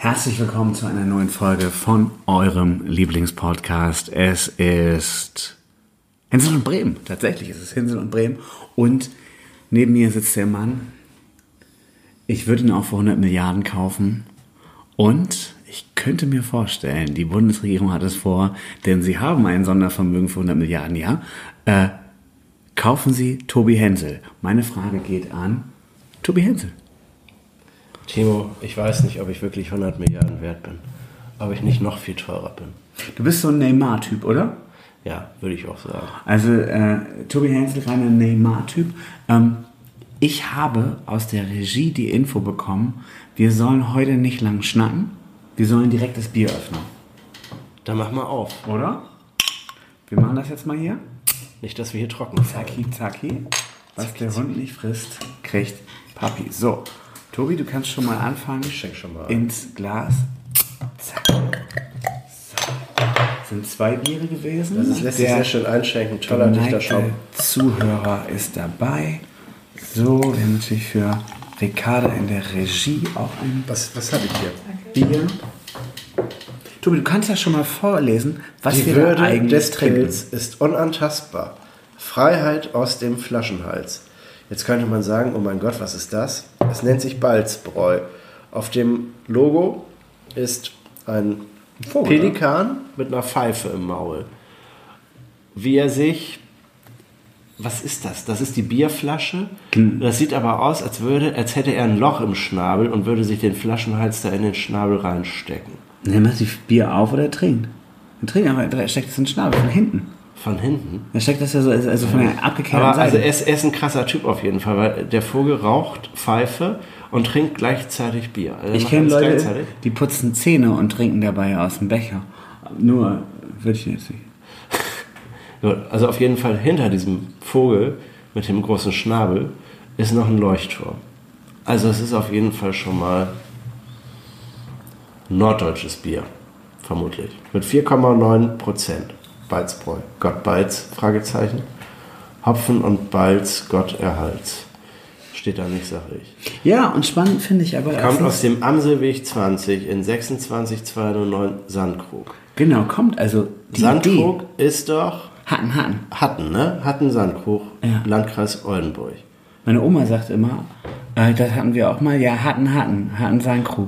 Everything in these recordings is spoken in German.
Herzlich willkommen zu einer neuen Folge von eurem Lieblingspodcast. Es ist Hänsel und Bremen. Tatsächlich ist es Hänsel und Bremen. Und neben mir sitzt der Mann. Ich würde ihn auch für 100 Milliarden kaufen. Und ich könnte mir vorstellen, die Bundesregierung hat es vor, denn sie haben ein Sondervermögen für 100 Milliarden, ja. Äh, kaufen Sie Tobi Hensel. Meine Frage geht an Tobi Hensel. Timo, ich weiß nicht, ob ich wirklich 100 Milliarden wert bin. Ob ich nicht noch viel teurer bin. Du bist so ein Neymar-Typ, oder? Ja, würde ich auch sagen. Also äh, Tobi Hensel, reiner Neymar-Typ. Ähm, ich habe aus der Regie die Info bekommen, wir sollen heute nicht lang schnacken, wir sollen direkt das Bier öffnen. Dann mach mal auf. Oder? Wir machen das jetzt mal hier. Nicht, dass wir hier trocken fallen. Zacki, zacki. Was der Hund nicht frisst, kriegt Papi. So, Tobi, du kannst schon mal anfangen. Ich schenk schon mal. Ins Glas. Zack. So. Sind zwei Biere gewesen. Das ist, lässt sich sehr schön einschenken. Toller dichter Schaum. geneigte Zuhörer ist dabei. So, wir haben natürlich für Ricarda in der Regie auch ein Was, was habe ich hier? Bier. Tobi, du kannst ja schon mal vorlesen, was Die wir da Würde eigentlich des trinken. Pilz ist unantastbar. Freiheit aus dem Flaschenhals. Jetzt könnte man sagen, oh mein Gott, was ist das? Es nennt sich Balzbräu. Auf dem Logo ist ein Vogel, Pelikan mit einer Pfeife im Maul. Wie er sich... Was ist das? Das ist die Bierflasche. Das sieht aber aus, als, würde, als hätte er ein Loch im Schnabel und würde sich den Flaschenhals da in den Schnabel reinstecken. Er macht die Bier auf oder er trinkt. Er trinkt, aber er steckt es in den Schnabel von hinten. Von hinten. Er steckt das ja so, also von der abgekehrten Aber Seite. also er ist, ein krasser Typ auf jeden Fall, weil der Vogel raucht Pfeife und trinkt gleichzeitig Bier. Also ich kenne Leute, gleichzeitig. die putzen Zähne und trinken dabei aus dem Becher. Nur, würde ich jetzt nicht. Also auf jeden Fall hinter diesem Vogel mit dem großen Schnabel ist noch ein Leuchtturm. Also es ist auf jeden Fall schon mal norddeutsches Bier, vermutlich. Mit 4,9 Prozent. Balzbräu. Gott Balz, Fragezeichen. Hopfen und Balz, Gott erhalts. Steht da nicht, sag ich. Ja, und spannend finde ich aber. Kommt aus dem Amselweg 20 in 26209 Sandkrug. Genau, kommt also Sandkrug Idee. ist doch Hatten, hatten. Hatten, ne? Hatten Sandkrug, Ja. Landkreis Oldenburg. Meine Oma sagt immer, äh, das hatten wir auch mal, ja, hatten, hatten, hatten Crew.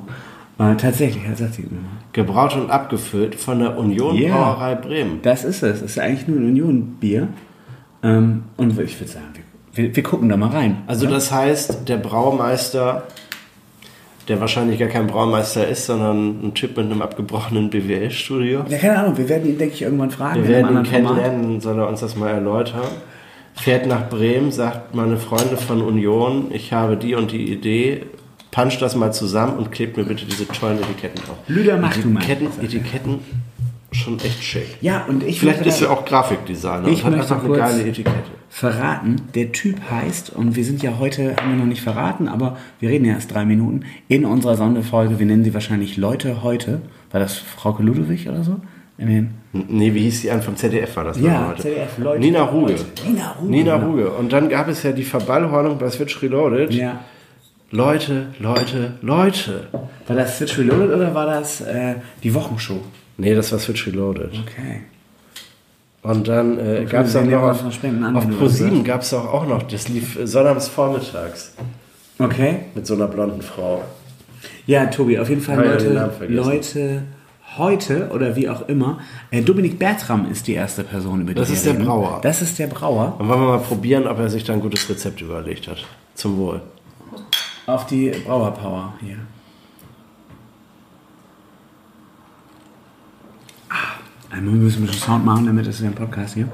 Äh, tatsächlich, das sagt sie immer. Gebraut und abgefüllt von der Union Ja. Brauerei Bremen. Das ist es. Es ist eigentlich nur ein Union-Bier. Ähm, und ich würde sagen, wir, wir, wir gucken da mal rein. Also das heißt, der Braumeister, der wahrscheinlich gar kein Braumeister ist, sondern ein Typ mit einem abgebrochenen BWL-Studio. Ja, keine Ahnung, wir werden ihn, denke ich, irgendwann fragen. Wir werden ihn kennenlernen, soll er uns das mal erläutern. Fährt nach Bremen, sagt meine Freunde von Union, ich habe die und die Idee, puncht das mal zusammen und klebt mir bitte diese tollen Etiketten drauf. Lüder, mach du mal. Etiketten. Etiketten schon echt schick. Ja, und ich Vielleicht ist er auch Grafikdesigner Ich und hat möchte einfach eine geile Etikette. verraten, der Typ heißt, und wir sind ja heute, haben wir noch nicht verraten, aber wir reden ja erst drei Minuten, in unserer Sonderfolge, wir nennen sie wahrscheinlich Leute heute. War das Frauke Ludwig oder so? Nee, wie hieß die an? Vom ZDF war das Ja, heute. ZDF, Leute. Nina Ruge. Leute. Nina Ruge, Nina. Ruge. Und dann gab es ja die Verballhornung bei Switch Reloaded. ja. Leute, Leute, Leute. War das Switch Reloaded oder war das äh, die Wochenshow? Nee, das war Switch Reloaded. Okay. Und dann äh, gab es auch noch auf, auf wenn du Pro7 was gab es auch, auch noch, das lief äh, sonnabends vormittags Okay. mit so einer blonden Frau. Ja, Tobi, auf jeden Fall Leute. Leute heute oder wie auch immer. Äh, Dominik Bertram ist die erste Person, über die Das ist der. Brauer. Das ist der Brauer. Und wollen wir mal probieren, ob er sich da ein gutes Rezept überlegt hat. Zum Wohl. Auf die Brauerpower hier. Ah, einmal müssen wir ein bisschen Sound machen, damit es ja ein Podcast hier.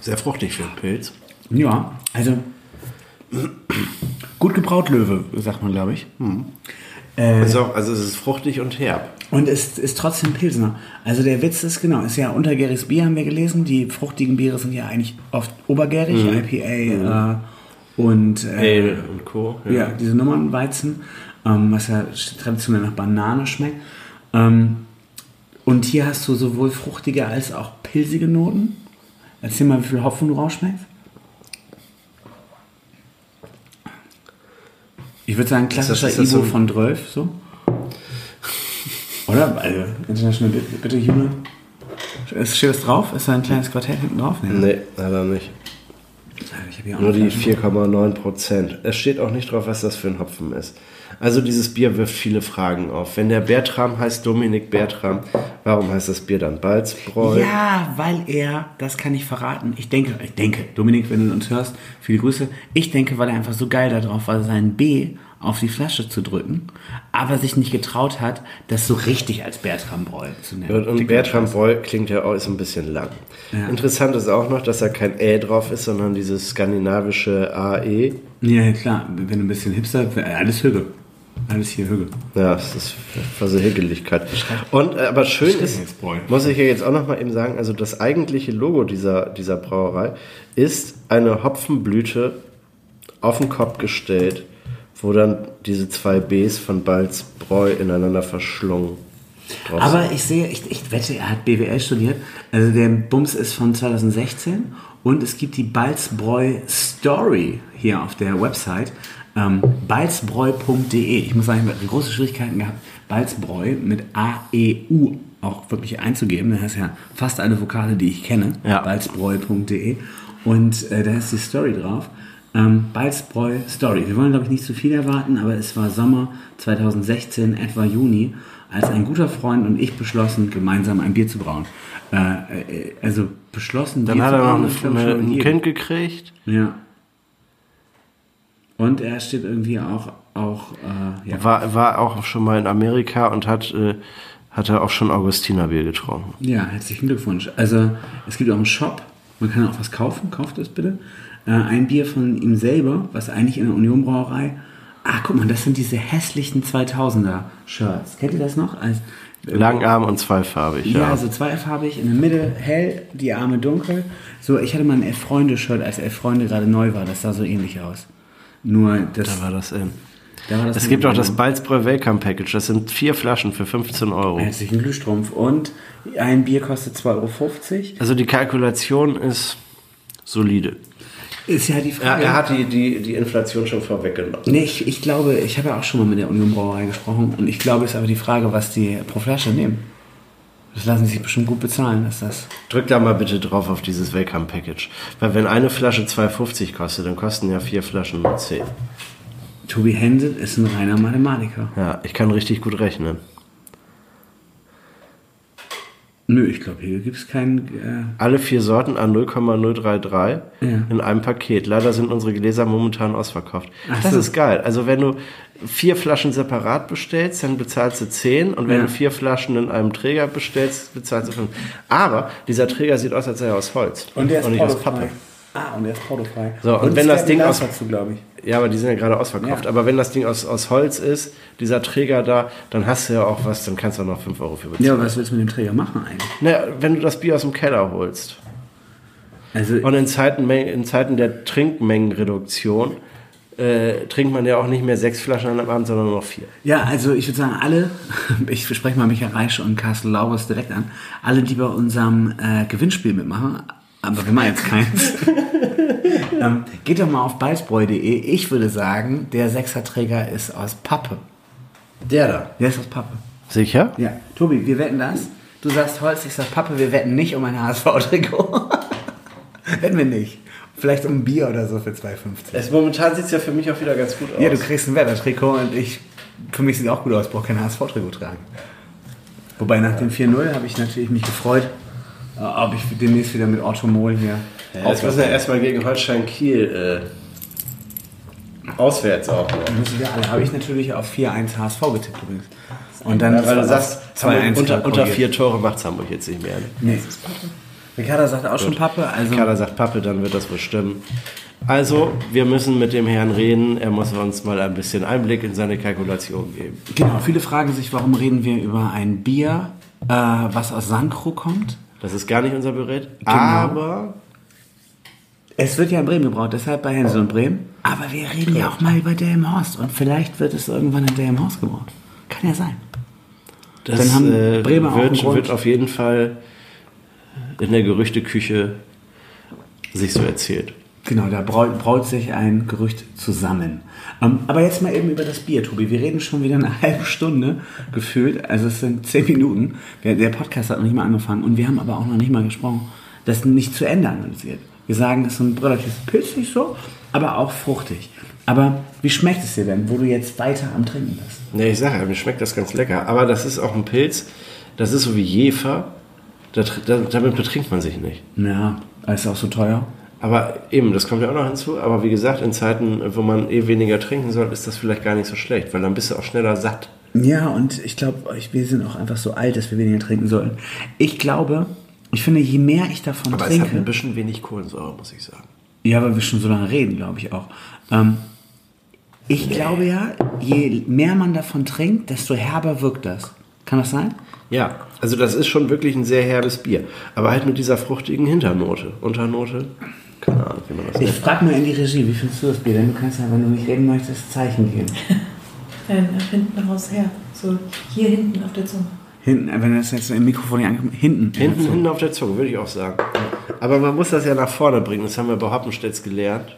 Sehr fruchtig für einen Pilz. Ja, also gut gebraut Löwe, sagt man, glaube ich. Äh, Ist auch, also es ist fruchtig und herb. Und ist, ist trotzdem Pilsner. Also der Witz ist, genau, ist ja untergäriges Bier, haben wir gelesen. Die fruchtigen Biere sind ja eigentlich oft obergärig, IPA äh, und äh, Ale und Co. ja. diese Nummernweizen, ähm, was ja traditionell nach Banane schmeckt. Ähm, und hier hast du sowohl fruchtige als auch pilzige Noten. Erzähl mal, wie viel Hopfen du rausschmeckst. Ich würde sagen, klassischer ist das Ivo so von 12, so. Oder? Also, International bitte, bitte Jule. Ist steht das drauf? Ist da ein kleines Quartett hinten drauf? Nee. Nee, leider nicht. Ich hab hier auch Nur die Flasche. 4,9 Prozent. Es steht auch nicht drauf, was das für ein Hopfen ist. Also dieses Bier wirft viele Fragen auf. Wenn der Bertram heißt Dominik Bertram, warum heißt das Bier dann Balzbräu? Ja, weil er, das kann ich verraten, ich denke, ich denke, Dominik, wenn du uns hörst, viele Grüße. Ich denke, weil er einfach so geil darauf war, sein B auf die Flasche zu drücken, aber sich nicht getraut hat, das so richtig als Bertram Bräu zu nennen. Und, Bertram. Bräu klingt ja auch ist ein bisschen lang. Ja. Interessant ist auch noch, dass da kein Ä drauf ist, sondern dieses skandinavische AE. Ja, ja, klar, wenn du ein bisschen hipster, alles Hüge. Alles hier Hüge. Ja, das ist Versehegeligkeit. Und äh, aber schön ist, muss ich ja jetzt auch noch mal eben sagen, also das eigentliche Logo dieser, dieser Brauerei ist eine Hopfenblüte auf den Kopf gestellt, wo dann diese zwei Bs von Balzbräu ineinander verschlungen drauf sind. Aber ich sehe, ich, ich wette, er hat BWL studiert. Also der Bums ist von 2016 und es gibt die Balzbräu Story hier auf der Website. Ähm, balzbräu.de. Ich muss sagen, ich habe große Schwierigkeiten gehabt, Balzbräu mit A-E-U auch wirklich einzugeben. Das ist ja fast alle Vokale, die ich kenne. Ja. Balzbräu.de. Und äh, da ist die Story drauf. Ähm, Balzbräu Story. Wir wollen, glaube ich, nicht zu viel erwarten, aber es war Sommer 2016, etwa Juni, als ein guter Freund und ich beschlossen, gemeinsam ein Bier zu brauen. Äh, äh, also beschlossen, Dann Bier hat zu er noch eine, eine, ein. Kind gekriegt. Ja. Und er steht irgendwie auch, auch äh, ja. War, war auch schon mal in Amerika und hat, äh, hat er auch schon Augustinerbier getrunken. Ja, herzlichen Glückwunsch. Also es gibt auch einen Shop, man kann auch was kaufen, kauft das bitte. Äh, ein Bier von ihm selber, was eigentlich in der Union Brauerei. Ah, guck mal, das sind diese hässlichen 2000er Shirts. Kennt ihr das noch? Als, Langarm und zweifarbig, ja, ja. so zweifarbig, in der Mitte hell, die Arme dunkel. So, ich hatte mal ein Elf-Freunde-Shirt, als Elf-Freunde gerade neu war. Das sah so ähnlich aus. Nur das. da war das in. da war das Es gibt auch das Balzbräu Welcome Package. Das sind vier Flaschen für 15 Euro. Herzlichen Glühstrumpf. Und ein Bier kostet 2,50 Euro. Also die Kalkulation ist solide. Ist ja die Frage. hat die, die, die Inflation schon vorweggenommen. Nee, ich, ich glaube, ich habe ja auch schon mal mit der Union Brauerei gesprochen und ich glaube, es ist aber die Frage, was die pro Flasche nehmen. Das lassen sie sich bestimmt gut bezahlen, ist das. Drück da mal bitte drauf auf dieses Welcome Package. Weil wenn eine Flasche 2,50 kostet, dann kosten ja vier Flaschen nur 10. Tobi Henset ist ein reiner Mathematiker. Ja, ich kann richtig gut rechnen. Nö, ich glaube, hier gibt es keinen. Alle vier Sorten an 0,033 Ja. in einem Paket. Leider sind unsere Gläser momentan ausverkauft. Ach das so. ist geil. Also wenn du vier Flaschen separat bestellst, dann bezahlst du 10 und wenn Ja. du vier Flaschen in einem Träger bestellst, bezahlst du 5. Aber dieser Träger sieht aus, als sei er aus Holz äh, und der ist nicht aus. Pappe. Ah, und der ist portofrei. So, und es wenn das Ding aus- dazu, glaube ich. Ja, aber die sind ja gerade ausverkauft. Ja. Aber wenn das Ding aus, aus Holz ist, dieser Träger da, dann hast du ja auch was, dann kannst du auch noch 5 Euro für bezahlen. Ja, aber was willst du mit dem Träger machen eigentlich? Naja, wenn du das Bier aus dem Keller holst. Also, Und in Zeiten, in Zeiten der Trinkmengenreduktion äh, trinkt man ja auch nicht mehr sechs Flaschen an einem Abend, sondern nur noch vier. Ja, also ich würde sagen, alle, ich spreche mal Michael Reisch und Carsten Laubers direkt an, alle, die bei unserem äh, Gewinnspiel mitmachen, aber wir machen jetzt keins, ähm, geht doch mal auf balzbräu.de. Ich würde sagen, der Sechserträger ist aus Pappe. Der da. Der ist aus Pappe. Sicher? Ja, Tobi, wir wetten das. Du sagst Holz, ich sag Pappe, wir wetten nicht um ein HSV-Trikot. wetten wir nicht. Vielleicht um ein Bier oder so für 2,50. Es, momentan sieht es ja für mich auch wieder ganz gut aus. Ja, du kriegst ein Wettertrikot und ich, für mich sieht es auch gut aus, ich brauche kein HSV-Trikot tragen. Wobei nach dem 4-0 habe ich natürlich mich gefreut, ob ich demnächst wieder mit Orthomol hier ja, jetzt müssen wir erstmal gegen Holstein Kiel äh, auswärts auch noch. müssen wir alle. Habe ich natürlich auf 4-1 HSV getippt übrigens. Und dann Ja, weil du sagst, es auf 2-1 unter, unter vier Tore macht Hamburg jetzt nicht mehr. Ne? Nee. Ricarda sagt auch schon Pappe, also Kader sagt Pappe, dann wird das wohl stimmen. Also, wir müssen mit dem Herrn reden. Er muss uns mal ein bisschen Einblick in seine Kalkulation geben. genau. Viele fragen sich, warum reden wir über ein Bier, äh, was aus Sankro kommt. Das ist gar nicht unser Berät. Genau. Aber Es wird ja in Bremen gebraut, deshalb bei Hänsel und Bremen. Aber wir reden ja auch mal über Delmenhorst und vielleicht wird es irgendwann in Delmenhorst gebraut. Kann ja sein. das Dann haben äh, Bremer auch wird, Grund. wird auf jeden Fall in der Gerüchteküche sich so erzählt. Genau, da braut, braut sich ein Gerücht zusammen. Ähm, aber jetzt mal eben über das Bier, Tobi. Wir reden schon wieder eine halbe Stunde gefühlt. Also es sind zehn Minuten. Der Podcast hat noch nicht mal angefangen und wir haben aber auch noch nicht mal gesprochen, das nicht zu Ende analysiert. Wir sagen, es ist ein relativ pilzig so, aber auch fruchtig. Aber wie schmeckt es dir denn, wo du jetzt weiter am Trinken bist? Ne, ich sage ja, mir schmeckt das ganz lecker. Aber das ist auch ein Pilz, das ist so wie Jefer. Da, da, damit betrinkt man sich nicht. Ja, ist auch so teuer. Aber eben, das kommt ja auch noch hinzu. Aber wie gesagt, in Zeiten, wo man eh weniger trinken soll, ist das vielleicht gar nicht so schlecht, weil dann bist du auch schneller satt. Ja, und ich glaube, wir sind auch einfach so alt, dass wir weniger trinken sollten. Ich glaube, ich finde, je mehr ich davon Aber es hat trinke, ein bisschen wenig Kohlensäure, muss ich sagen. ja, weil wir schon so lange reden, glaube ich auch. Ähm, ich glaube ja, je mehr man davon trinkt, desto herber wirkt das. Kann das sein? Ja, also das ist schon wirklich ein sehr herbes Bier. Aber halt mit dieser fruchtigen Hinternote. Unternote? Keine Ahnung, wie man das Ich frage mal in die Regie, wie findest du das Bier? Denn du kannst ja, wenn du nicht reden möchtest, Zeichen geben. Nein, nach hinten raus her. So hier hinten auf der Zunge. Hinten, wenn das jetzt im Mikrofon nicht ankommt, hinten. Hinten, hinten auf der Zunge, würde ich auch sagen. Aber man muss das ja nach vorne bringen. Das haben wir bei Hoppenstedts gelernt.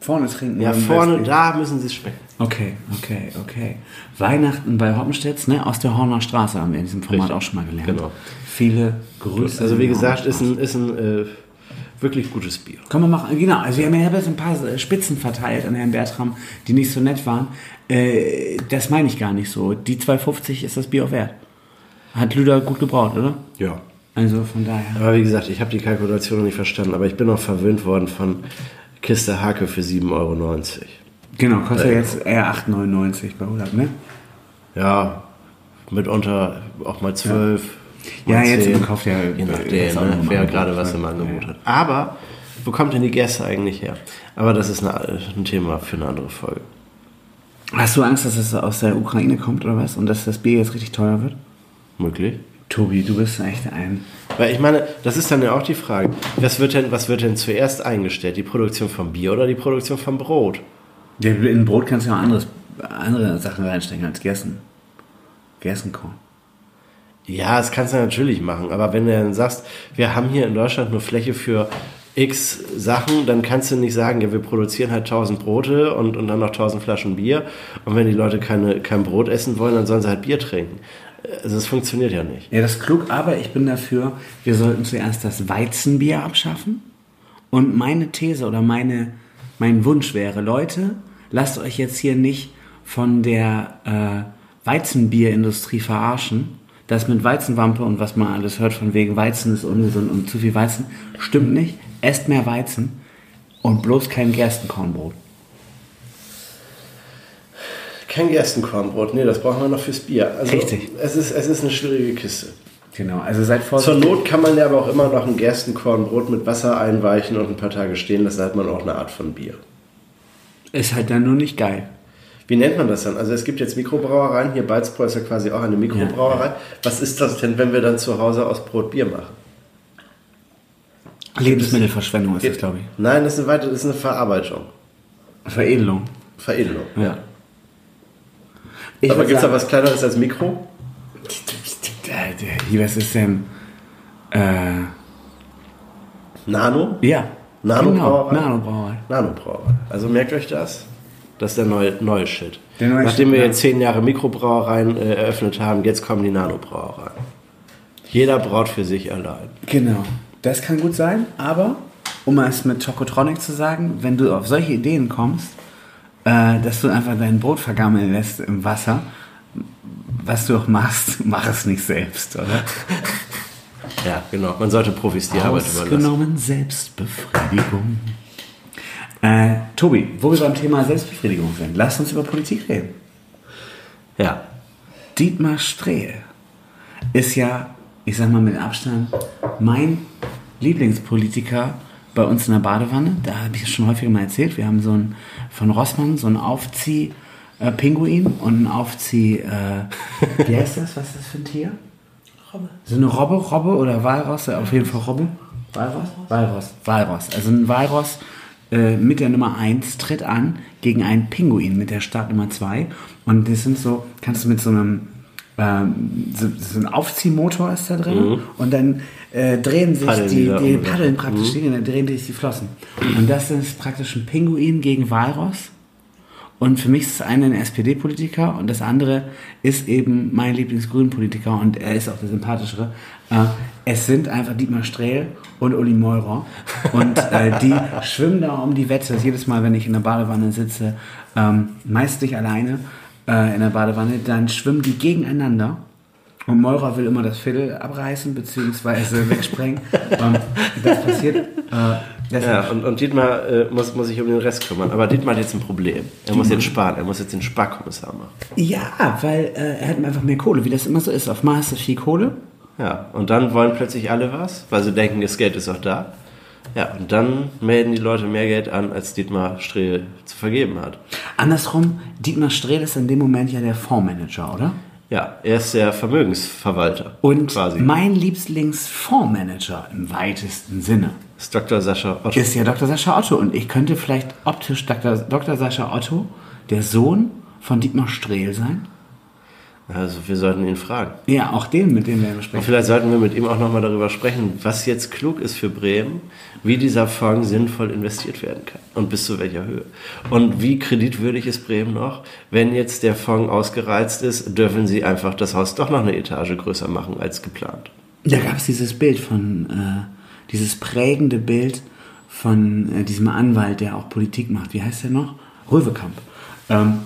Vorne trinken. Ja, vorne, da müssen sie es schmecken. Okay, okay, okay. Weihnachten bei Hoppenstedts, ne? Aus der Horner Straße haben wir in diesem Format Richtig, auch schon mal gelernt. genau. Viele Grüße. Also wie in gesagt, ist ein, ist ein äh, wirklich gutes Bier. Kann man machen, genau. Also wir haben ja ein paar Spitzen verteilt an Herrn Bertram, die nicht so nett waren. Äh, das meine ich gar nicht so. Die 2,50 ist das Bier auch wert. Hat Lüder gut gebraut, oder? Ja. Also von daher. Aber wie gesagt, ich habe die Kalkulation noch nicht verstanden, aber ich bin auch verwöhnt worden von Kiste Hake für 7,90 Euro. Genau, kostet jetzt eher 8,99 bei 100, ne? Ja, mitunter auch mal 12. Ja, mal jetzt 10, kauft ja- Je ist nachdem, auch ne, wer gerade was ne? im Angebot Ja. hat. Aber, wo kommt denn die Gäste eigentlich her? Aber das ist eine, ein Thema für eine andere Folge. Hast du Angst, dass es aus der Ukraine kommt oder was? Und dass das Bier jetzt richtig teuer wird? Möglich. Tobi, du bist echt ein. Weil ich meine, das ist dann ja auch die Frage, was wird denn, was wird denn zuerst eingestellt? Die Produktion von Bier oder die Produktion von Brot? Ja, in Brot kannst du ja auch anderes, andere Sachen reinstecken als Gersten. Gerstenkorn. Ja, das kannst du natürlich machen, aber wenn du dann sagst, wir haben hier in Deutschland nur Fläche für x Sachen, dann kannst du nicht sagen, ja, wir produzieren halt 1000 Brote und, und dann noch 1000 Flaschen Bier und wenn die Leute keine, kein Brot essen wollen, dann sollen sie halt Bier trinken. Also das funktioniert ja nicht. Ja, das ist klug, aber ich bin dafür, wir sollten zuerst das Weizenbier abschaffen. Und meine These oder meine, mein Wunsch wäre, Leute, lasst euch jetzt hier nicht von der äh, Weizenbierindustrie verarschen. Das mit Weizenwampe und was man alles hört von wegen Weizen ist ungesund und zu viel Weizen, stimmt nicht. Esst mehr Weizen und bloß kein Gerstenkornbrot. Kein Gerstenkornbrot, nee, das brauchen wir noch fürs Bier. Also Richtig. Es ist, es ist eine schwierige Kiste. Genau, also seid Zur vorsichtig. Not kann man ja aber auch immer noch ein Gerstenkornbrot mit Wasser einweichen und ein paar Tage stehen lassen, da hat man auch eine Art von Bier. Ist halt dann nur nicht geil. Wie nennt man das dann? Also es gibt jetzt Mikrobrauereien, hier Balzbräu ist ja quasi auch eine Mikrobrauerei. Was ist das denn, wenn wir dann zu Hause aus Brot Bier machen? Lebensmittelverschwendung ist das, glaube ich. Nein, das ist eine, weite, das ist eine Verarbeitung, Veredelung. Veredelung. Ja. Ich Aber gibt es da was kleineres als Mikro? Hier, was ist denn? Äh, Nano? ja. Nanobrauerei? Genau, Nanobrauerei. Nanobrauerei. Also merkt euch das. Das ist der neue, neue Shit. Der neue Nachdem Shit, wir jetzt zehn Jahre Mikrobrauereien äh, eröffnet haben, jetzt kommen die Nanobrauereien. Jeder braut für sich allein. Genau. Das kann gut sein, aber um es mit Chocotronic zu sagen, wenn du auf solche Ideen kommst, äh, dass du einfach dein Brot vergammeln lässt im Wasser, was du auch machst, mach es nicht selbst, oder? Ja, genau. Man sollte Profis die Arbeit überlassen. Ausgenommen Selbstbefriedigung. Äh, Tobi, wo wir beim Thema Selbstbefriedigung sind, lass uns über Politik reden. Ja. Dietmar Strehl ist ja, ich sag mal mit Abstand, mein Lieblingspolitiker bei uns in der Badewanne. Da habe ich es schon häufiger mal erzählt. Wir haben so einen von Rossmann, so einen Aufzieh-Pinguin und einen Aufzieh, äh, wie heißt das? Was ist das für ein Tier? Robbe. So eine Robbe, Robbe oder Walross? Auf jeden Fall Robbe. Walross? Walross. Walross. Also ein Walross äh, mit der Nummer 1 tritt an gegen einen Pinguin mit der Startnummer 2. Und das sind so, kannst du mit so einem ähm, so, so ein Aufziehmotor ist da drin und dann äh, drehen sich Paddeln die, die die paddeln praktisch, die, dann drehen sich die Flossen. Und das ist praktisch ein Pinguin gegen Walross. Und für mich ist das eine ein SPD-Politiker und das andere ist eben mein Lieblingsgrünen-Politiker und er ist auch der sympathischere. Äh, es sind einfach Dietmar Strehl und Uli Meurer und äh, die schwimmen da um die Wette. Jedes Mal, wenn ich in der Badewanne sitze, ähm, meist nicht alleine äh, in der Badewanne, dann schwimmen die gegeneinander. Und Meurer will immer das Viertel abreißen bzw. wegsprengen. ähm, das passiert. Ja, und, und Dietmar äh, muss, muss sich um den Rest kümmern. Aber Dietmar hat jetzt ein Problem. Er muss jetzt sparen. Er muss jetzt den Sparkommissar machen. Ja, weil äh, er hat einfach mehr Kohle, wie das immer so ist. Auf Mars ist viel Kohle. Ja, und dann wollen plötzlich alle was, weil sie denken, das Geld ist auch da. Ja, und dann melden die Leute mehr Geld an, als Dietmar Strehl zu vergeben hat. Andersrum, Dietmar Strehl ist in dem Moment ja der Fondsmanager, oder? Ja, er ist der Vermögensverwalter. Und quasi. mein Lieblingsfondsmanager im weitesten Sinne Das ist Dr. Sascha Otto. ist ja Dr. Sascha Otto. Und ich könnte vielleicht optisch Dr. Dr. Sascha Otto, der Sohn von Dietmar Strehl sein. Also wir sollten ihn fragen. Ja, auch den, mit dem wir Und sprechen. vielleicht sollten wir mit ihm auch nochmal darüber sprechen, was jetzt klug ist für Bremen, wie dieser Fonds sinnvoll investiert werden kann und bis zu welcher Höhe. Und wie kreditwürdig ist Bremen noch? Wenn jetzt der Fonds ausgereizt ist, dürfen sie einfach das Haus doch noch eine Etage größer machen als geplant. Da gab es dieses Bild von, äh, dieses prägende Bild von äh, diesem Anwalt, der auch Politik macht. Wie heißt der noch? Röwekamp. Ähm,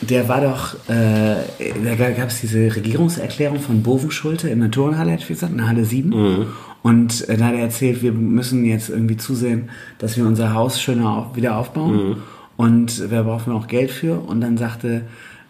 der war doch, äh, da gab es diese Regierungserklärung von Bovenschulte in der Turnhalle, hätte ich gesagt, in der Halle 7. Und äh, da hat er erzählt, wir müssen jetzt irgendwie zusehen, dass wir unser Haus schöner auf, wieder aufbauen. Und da brauchen wir auch Geld für. Und dann sagte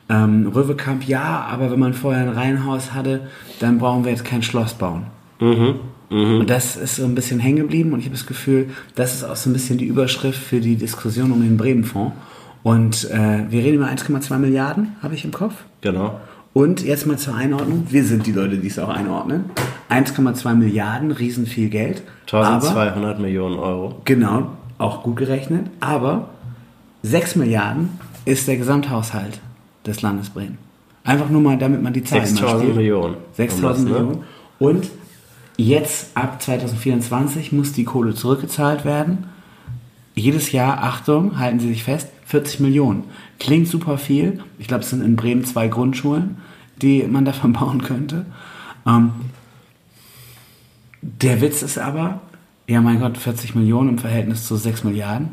ähm, Röwekamp, ja, aber wenn man vorher ein Reihenhaus hatte, dann brauchen wir jetzt kein Schloss bauen. Und das ist so ein bisschen hängen geblieben und ich habe das Gefühl, das ist auch so ein bisschen die Überschrift für die Diskussion um den Bremen-Fonds. Und äh, wir reden über 1,2 Milliarden, habe ich im Kopf. Genau. Und jetzt mal zur Einordnung. Wir sind die Leute, die es auch einordnen. 1,2 Milliarden, riesen viel Geld. Aber, 1200 Millionen Euro. genau, auch gut gerechnet. Aber 6 Milliarden ist der Gesamthaushalt des Landes Bremen. Einfach nur mal, damit man die Zahlen mal 6000 spielt. Millionen. 6000 Um ne? Millionen. Und jetzt ab 2024 muss die Kohle zurückgezahlt werden. Jedes Jahr, Achtung, halten Sie sich fest, 40 Millionen. Klingt super viel. Ich glaube, es sind in Bremen zwei Grundschulen, die man davon bauen könnte. Ähm, der Witz ist aber, ja mein Gott, 40 Millionen im Verhältnis zu 6 Milliarden.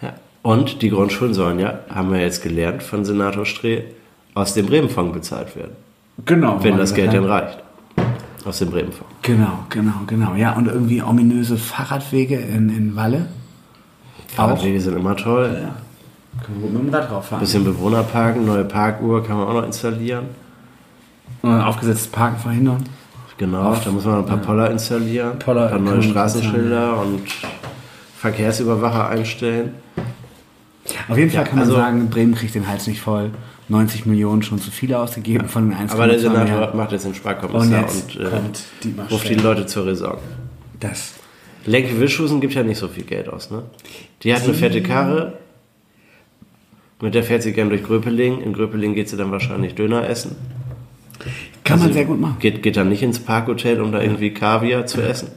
Ja. Und die Grundschulen sollen ja, haben wir jetzt gelernt von Senator Strehl, aus dem Bremenfonds bezahlt werden. Genau. Wenn das Geld dann reicht. Aus dem Bremenfonds. Genau, genau, genau. Ja, und irgendwie ominöse Fahrradwege in, in Walle. Fahrradwege sind immer toll. Ja. Können wir gut mit dem Rad drauf fahren. Bisschen Bewohnerparken, neue Parkuhr kann man auch noch installieren. Und aufgesetztes Parken verhindern. Genau, da muss man ein paar Poller installieren, Poller ein paar neue Straßenschilder und Verkehrsüberwacher einstellen. Auf jeden Fall Ja, kann man also- sagen, Bremen kriegt den Hals nicht voll. 90 Millionen schon zu viele ausgegeben von den 1,2 Aber der Senator macht jetzt den Und Sparkommissar jetzt und, äh, kommt Dietmar ruft die. Leute zur Raison. Das. Lenke Wischhusen gibt ja nicht so viel Geld aus, ne? Die hat eine fette Karre. Mit der fährt sie gern durch Gröpeling. In Gröpeling geht sie dann wahrscheinlich Döner essen. Kann man Also sehr gut machen. Geht, geht dann nicht ins Parkhotel, um da irgendwie Kaviar zu essen.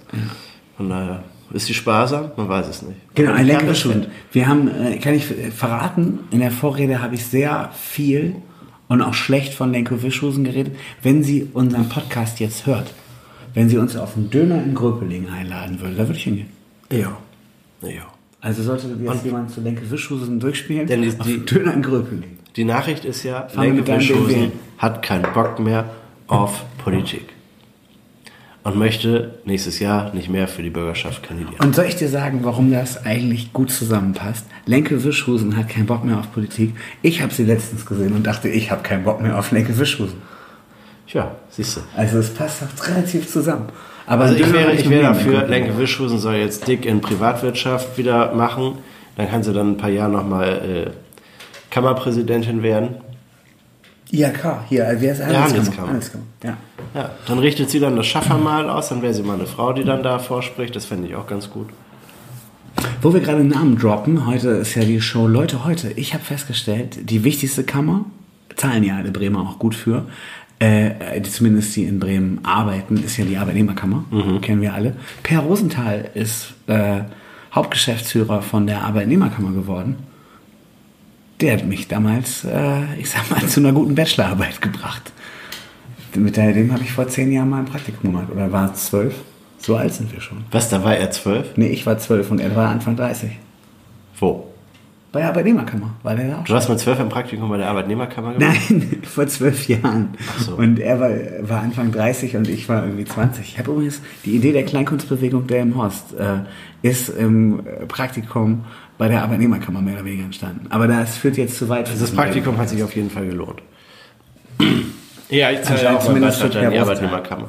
Von daher, ist sie sparsam? Man weiß es nicht. Genau, ein leckeres Schuh. Wir haben, äh, kann ich äh, verraten, in der Vorrede habe ich sehr viel und auch schlecht von Lenko Wischhusen geredet. Wenn sie unseren Podcast jetzt hört, wenn sie uns auf einen Döner in Gröpeling einladen würde, da würde ich hingehen. Ja. Ja. Also sollte jetzt jemand zu Lenke Wischhusen durchspielen, Denn die- auf die- einen Döner in Gröpeling. Die Nachricht ist ja, Fahren wir mit Lenke deinem BMW. Wischhusen hat keinen Bock mehr auf Politik. Und möchte nächstes Jahr nicht mehr für die Bürgerschaft kandidieren. Und soll ich dir sagen, warum das eigentlich gut zusammenpasst? Lenke Wischhusen hat keinen Bock mehr auf Politik. Ich habe sie letztens gesehen und dachte, ich habe keinen Bock mehr auf Lenke Wischhusen. Tja, siehst du. Also es passt doch relativ zusammen. Aber Also ich wäre, ich wäre dafür. Lenke Wischhusen soll jetzt dick in Privatwirtschaft wieder machen. Dann kann sie dann ein paar Jahre nochmal äh, Kammerpräsidentin werden. IHK, hier, wer ist Handelskammer. Handelskammer? Handelskammer, ja. Ja, dann richtet sie dann das Schaffermal aus, dann wäre sie mal eine Frau, die dann da vorspricht. Das fände ich auch ganz gut. Wo wir gerade Namen droppen, heute ist ja die Show Leute heute. Ich habe festgestellt, die wichtigste Kammer, zahlen ja alle Bremer auch gut für, äh, die, zumindest die in Bremen arbeiten, ist ja die Arbeitnehmerkammer, kennen wir alle. Per Rosenthal ist äh, Hauptgeschäftsführer von der Arbeitnehmerkammer geworden. Der hat mich damals, äh, ich sag mal, zu einer guten Bachelorarbeit gebracht. Mit dem habe ich vor zehn Jahren mal ein Praktikum gemacht. Oder war es zwölf? So alt sind wir schon. Was, da war er zwölf? Nee, ich war zwölf und er war Anfang 30. Wo? Bei der Arbeitnehmerkammer war der da auch Du hast mit zwölf im Praktikum bei der Arbeitnehmerkammer gemacht? Nein, vor zwölf Jahren. so. Und er war, war Anfang 30 und ich war irgendwie 20. Ich habe übrigens die Idee der Kleinkunstbewegung der im Horst äh, ist im Praktikum bei der Arbeitnehmerkammer mehr oder weniger entstanden. Aber das führt jetzt zu weit. Also das Praktikum hat sich auf jeden Fall gelohnt. Ja, ich Ja, zahle auch mal zumindest für die Arbeitnehmerkammer.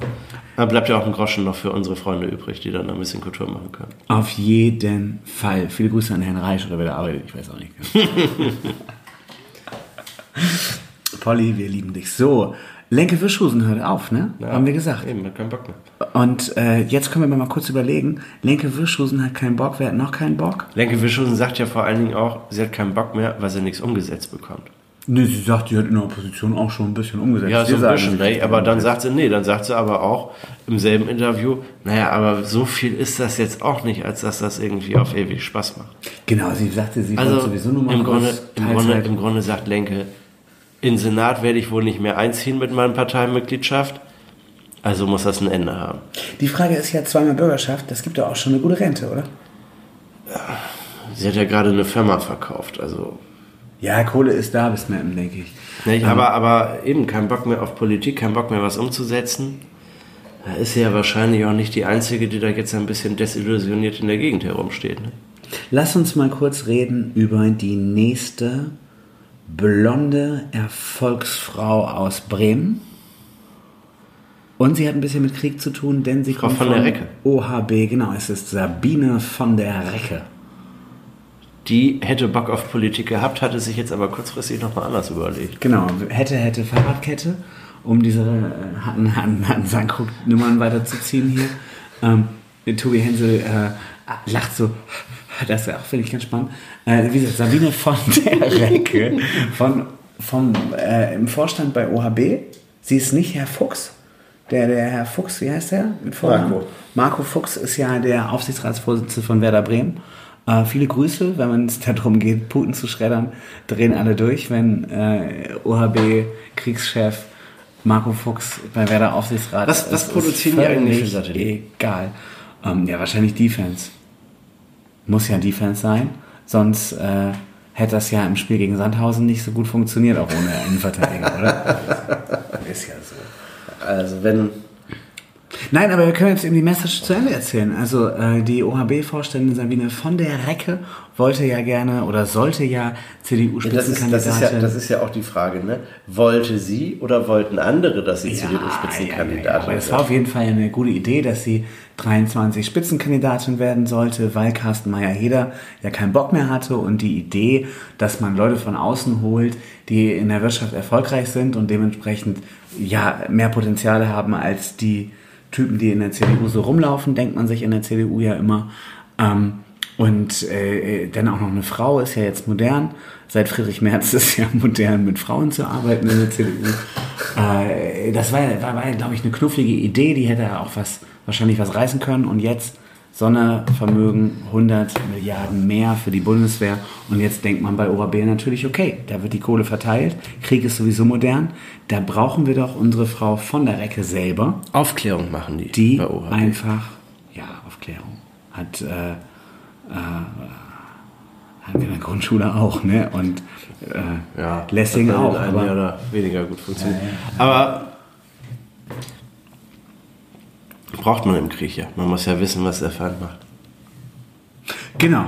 Da bleibt ja auch ein Groschen noch für unsere Freunde übrig, die dann ein bisschen Kultur machen können. Auf jeden Fall. Viele Grüße an Herrn Reich oder wer da arbeitet, ich weiß auch nicht. Polly, wir lieben dich. So, Lenke Wischhusen hört auf, ne? Haben wir gesagt. Eben, hat keinen Bock mehr. Und äh, jetzt können wir mal kurz überlegen. Lenke Wischhusen hat keinen Bock, wer hat noch keinen Bock? Lenke Wischhusen sagt ja vor allen Dingen auch, sie hat keinen Bock mehr, weil sie nichts umgesetzt bekommt. Ne, sie sagt, sie hat in der Opposition auch schon ein bisschen umgesetzt. Ja, so ein bisschen, ne? aber dann sagt sie, nee, dann sagt sie aber auch im selben Interview, naja, aber so viel ist das jetzt auch nicht, als dass das irgendwie auf ewig Spaß macht. Genau, sie sagte, sie Also sowieso nur mal im, Grunde, im, Grunde, im Grunde sagt Lenke, in den Senat werde ich wohl nicht mehr einziehen mit meiner Parteimitgliedschaft, also muss das ein Ende haben. Die Frage ist ja zweimal Bürgerschaft, das gibt doch auch schon eine gute Rente, oder? Sie hat ja gerade eine Firma verkauft, also Ja, Kohle ist da bis Mappen, denke ich. Nicht? Aber, aber eben kein Bock mehr auf Politik, kein Bock mehr was umzusetzen. Da ist sie ja wahrscheinlich auch nicht die Einzige, die da jetzt ein bisschen desillusioniert in der Gegend herumsteht. Ne? Lass uns mal kurz reden über die nächste blonde Erfolgsfrau aus Bremen. Und sie hat ein bisschen mit Krieg zu tun, denn sie Frau kommt von der Recke. OHB, genau, es ist Sabine von der Recke. Die hätte Bock auf Politik gehabt, hatte sich jetzt aber kurzfristig nochmal anders überlegt. Genau, hätte, hätte Fahrradkette, um diese äh, Hatten, Hatten, Hatten Sandkrug-Nummern weiterzuziehen hier. Ähm, Tobi Hensel äh, lacht so, das finde ich ganz spannend. Äh, wie gesagt, Sabine von der Recke, von, vom, äh, im Vorstand bei OHB. Sie ist nicht Herr Fuchs. Der, der Herr Fuchs, wie heißt der? Marco. Marco Fuchs ist ja der Aufsichtsratsvorsitzende von Werder Bremen. Äh, viele Grüße, wenn es darum geht, Putin zu schreddern, drehen alle durch, wenn äh, OHB-Kriegschef Marco Fuchs bei Werder Aufsichtsrat Was- was produzieren die eigentlich für Satelliten? Egal. Ähm, ja, wahrscheinlich Defense. Muss ja Defense sein, sonst äh, hätte das ja im Spiel gegen Sandhausen nicht so gut funktioniert, auch ohne Innenverteidiger, oder? ist ja so. Also wenn Nein, aber wir können jetzt eben die Message zu Ende erzählen. Also äh, die OHB-Vorständin Sabine von der Recke wollte ja gerne oder sollte ja das ist, das, ist ja, CDU-Spitzenkandidatin. das ist ja auch die Frage, ne? Wollte sie oder wollten andere, dass sie ja, CDU-Spitzenkandidatin ja, ja, aber es war auf jeden Fall eine gute Idee, dass sie 23 Spitzenkandidatin werden sollte, weil Carsten Meyer-Heder ja keinen Bock mehr hatte und die Idee, dass man Leute von außen holt, die in der Wirtschaft erfolgreich sind und dementsprechend ja mehr Potenziale haben als die Typen, die in der CDU so rumlaufen, denkt man sich in der CDU ja immer. Ähm, und äh, dann auch noch eine Frau ist ja jetzt modern. Seit Friedrich Merz ist ja modern, mit Frauen zu arbeiten in der CDU. Äh, das war, war, war glaube ich, eine knufflige Idee, die hätte auch was, wahrscheinlich was reißen können. Und jetzt Sondervermögen, 100 Milliarden mehr für die Bundeswehr. Und jetzt denkt man bei OHB natürlich, okay, da wird die Kohle verteilt. Krieg ist sowieso modern. Da brauchen wir doch unsere Frau von der Recke selber, Aufklärung machen die, die einfach, ja, Aufklärung, hat, äh, äh, hatten wir in der Grundschule auch, ne? Und äh, ja, Lessing auch. Aber, mehr oder weniger gut funktioniert. Aber braucht man im Krieg ja. Man muss ja wissen, was der Feind macht. Genau,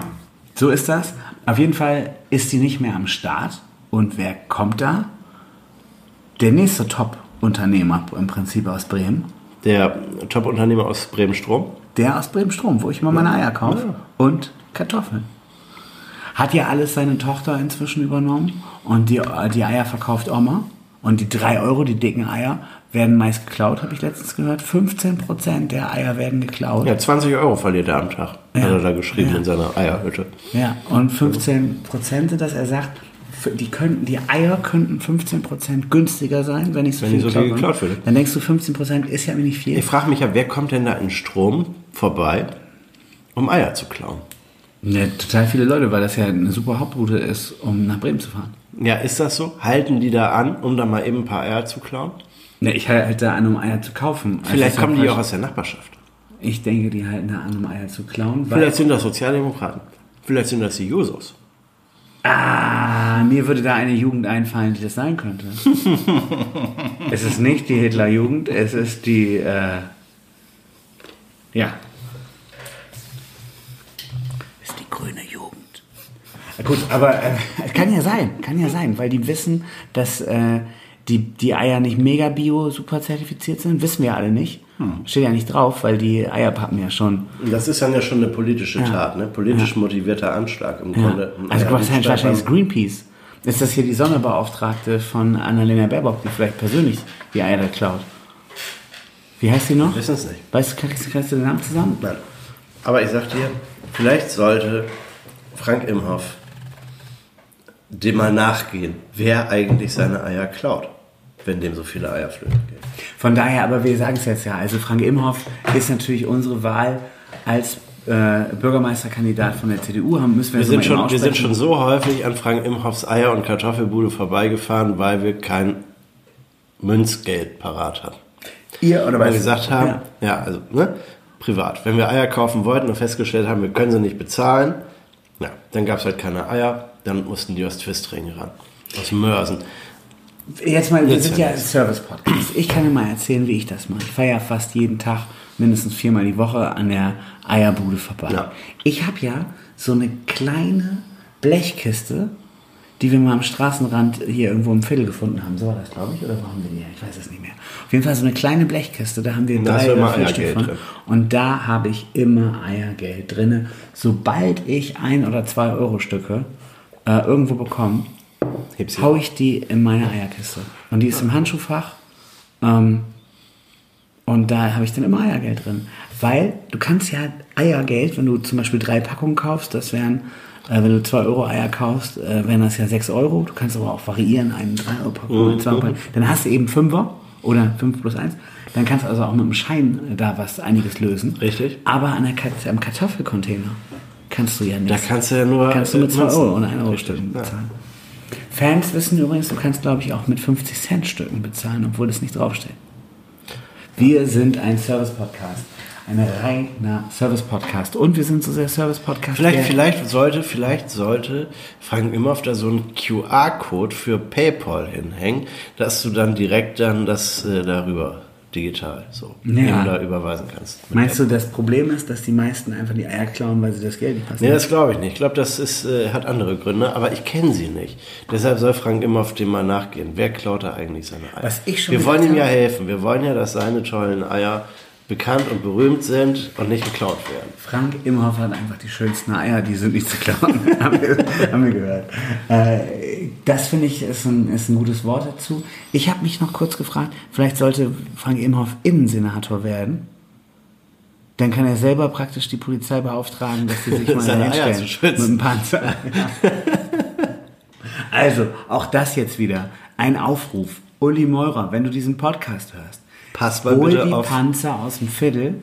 so ist das. Auf jeden Fall ist sie nicht mehr am Start. Und wer kommt da? Der nächste Top-Unternehmer im Prinzip aus Bremen. Der Top-Unternehmer aus Bremen-Strom. Der aus Bremen-Strom, wo ich immer meine Eier kaufe. Und Kartoffeln. Hat ja alles seine Tochter inzwischen übernommen. Und die, die Eier verkauft Oma. Und die 3 Euro, die dicken Eier, werden meist geklaut, habe ich letztens gehört. 15% der Eier werden geklaut. Ja, 20 Euro verliert er am Tag. Ja. Hat er da geschrieben Ja. in seiner Eierhütte. Ja, und 15 Prozent sind das. Er sagt, die, könnten, die Eier könnten 15% günstiger sein, wenn nicht so Wenn viel so viel geklaut würde. Dann denkst du, 15% ist ja nicht viel. Ich frage mich ja, wer kommt denn da in Strom vorbei, um Eier zu klauen? Ja, total viele Leute, weil das ja eine super Hauptroute ist, um nach Bremen zu fahren. Ja, ist das so? Halten die da an, um da mal eben ein paar Eier zu klauen? Ne, ich halte da an, um Eier zu kaufen. Also Vielleicht kommen die auch aus der Nachbarschaft. Ich denke, die halten da an, um Eier zu klauen. Vielleicht sind das Sozialdemokraten. Vielleicht sind das die Jusos. ah, mir würde da eine Jugend einfallen, die das sein könnte. es ist nicht die Hitlerjugend, es ist die, äh, ja, grüne Jugend. Ja, Gut, aber äh, kann ja sein, kann ja sein, weil die wissen, dass äh, die, die Eier nicht mega bio super zertifiziert sind, wissen wir alle nicht. Steht ja nicht drauf, weil die Eier pappen ja schon. Das ist dann ja schon eine politische Ja. Tat, ne? politisch motivierter Anschlag im Ja. Grunde. Also was Eierdiebstahl wahrscheinlich ist beim- Greenpeace. Ist das hier die Sonderbeauftragte von Annalena Baerbock, die vielleicht persönlich die Eier da klaut? Wie heißt die noch? Wir wissen es nicht. Weißt du, kannst, kannst du den Namen zusammen? Nein. Aber ich sag dir, vielleicht sollte Frank Imhoff dem mal nachgehen, wer eigentlich seine Eier klaut, wenn dem so viele Eier flöten gehen. Von daher, aber wir sagen es jetzt ja, also Frank Imhoff ist natürlich unsere Wahl als äh, Bürgermeisterkandidat von der CDU. Haben, müssen wir, Wir sind, schon, wir sind schon so häufig an Frank Imhoffs Eier- und Kartoffelbude vorbeigefahren, weil wir kein Münzgeld parat hatten. Ihr oder Weil was? wir gesagt haben, Ja. ja, also ne, privat. Wenn wir Eier kaufen wollten und festgestellt haben, wir können sie nicht bezahlen, ja, dann gab es halt keine Eier, dann mussten die aus Twistringen ran. Aus Mörsen. Jetzt mal, wir Jetzt sind ja ein. Service-Podcast. Ich kann dir mal erzählen, wie ich das mache. Ich fahre ja fast jeden Tag, mindestens viermal die Woche an der Eierbude vorbei. Ja. Ich habe ja so eine kleine Blechkiste, die wir mal am Straßenrand hier irgendwo im Viertel gefunden haben. So war das, glaube ich, oder wo haben wir die? her? Ich weiß es nicht mehr. Auf jeden Fall so eine kleine Blechkiste, da haben wir Da drei oder vier Stück von. drin. Und da habe ich immer Eiergeld drinne. Sobald ich ein oder zwei Euro Stücke äh, irgendwo bekomme, Heb sie hau ich die in meine Eierkiste. Und die ist im Handschuhfach. Ähm, und da habe ich dann immer Eiergeld drin. Weil du kannst ja Eiergeld, wenn du zum Beispiel drei Packungen kaufst, das wären, äh, wenn du 2 Euro Eier kaufst, äh, wären das ja 6 Euro. Du kannst aber auch variieren, einen 3 Euro Packung, einen 2 Euro Packung. Dann hast du eben 5er oder 5 plus 1. Dann kannst du also auch mit dem Schein äh, da was einiges lösen. Richtig. Aber an der Kat am Kartoffelcontainer kannst du ja Da nichts. kannst du ja nur. Kannst du mit 2 Münzen- Euro und 1 Euro Stücken ja. bezahlen. Fans wissen übrigens, du kannst, glaube ich, auch mit 50 Cent Stücken bezahlen, obwohl das nicht draufsteht. Wir sind ein Service-Podcast. Ein reiner Service-Podcast. Und wir sind so sehr Service-Podcast. Vielleicht, der- vielleicht sollte, vielleicht sollte Frank Imhoff da so einen QR-Code für PayPal hinhängen, dass du dann direkt dann das äh, darüber digital so Ja. da überweisen kannst. Meinst du, das Problem ist, dass die meisten einfach die Eier klauen, weil sie das Geld nicht passen? Nee, das glaube ich nicht. Ich glaube, das ist, äh, hat andere Gründe, aber ich kenne sie nicht. Deshalb soll Frank Imhoff dem mal nachgehen. Wer klaut da eigentlich seine Eier? Was ich schon Wir wollen ihm ja helfen. Wir wollen ja, dass seine tollen Eier bekannt und berühmt sind und nicht geklaut werden. Frank Imhoff hat einfach die schönsten Eier, die sind nicht zu klauen. haben, wir, haben wir gehört. Äh, das finde ich ist ein, ist ein gutes Wort dazu. Ich habe mich noch kurz gefragt, vielleicht sollte Frank Imhoff Innensenator werden. Dann kann er selber praktisch die Polizei beauftragen, dass sie sich mal Seine hinstellen. Mit dem Panzer. also, auch das jetzt wieder. Ein Aufruf. Uli Meurer, wenn du diesen Podcast hörst, Pass mal hol bitte die auf- Panzer aus dem Viertel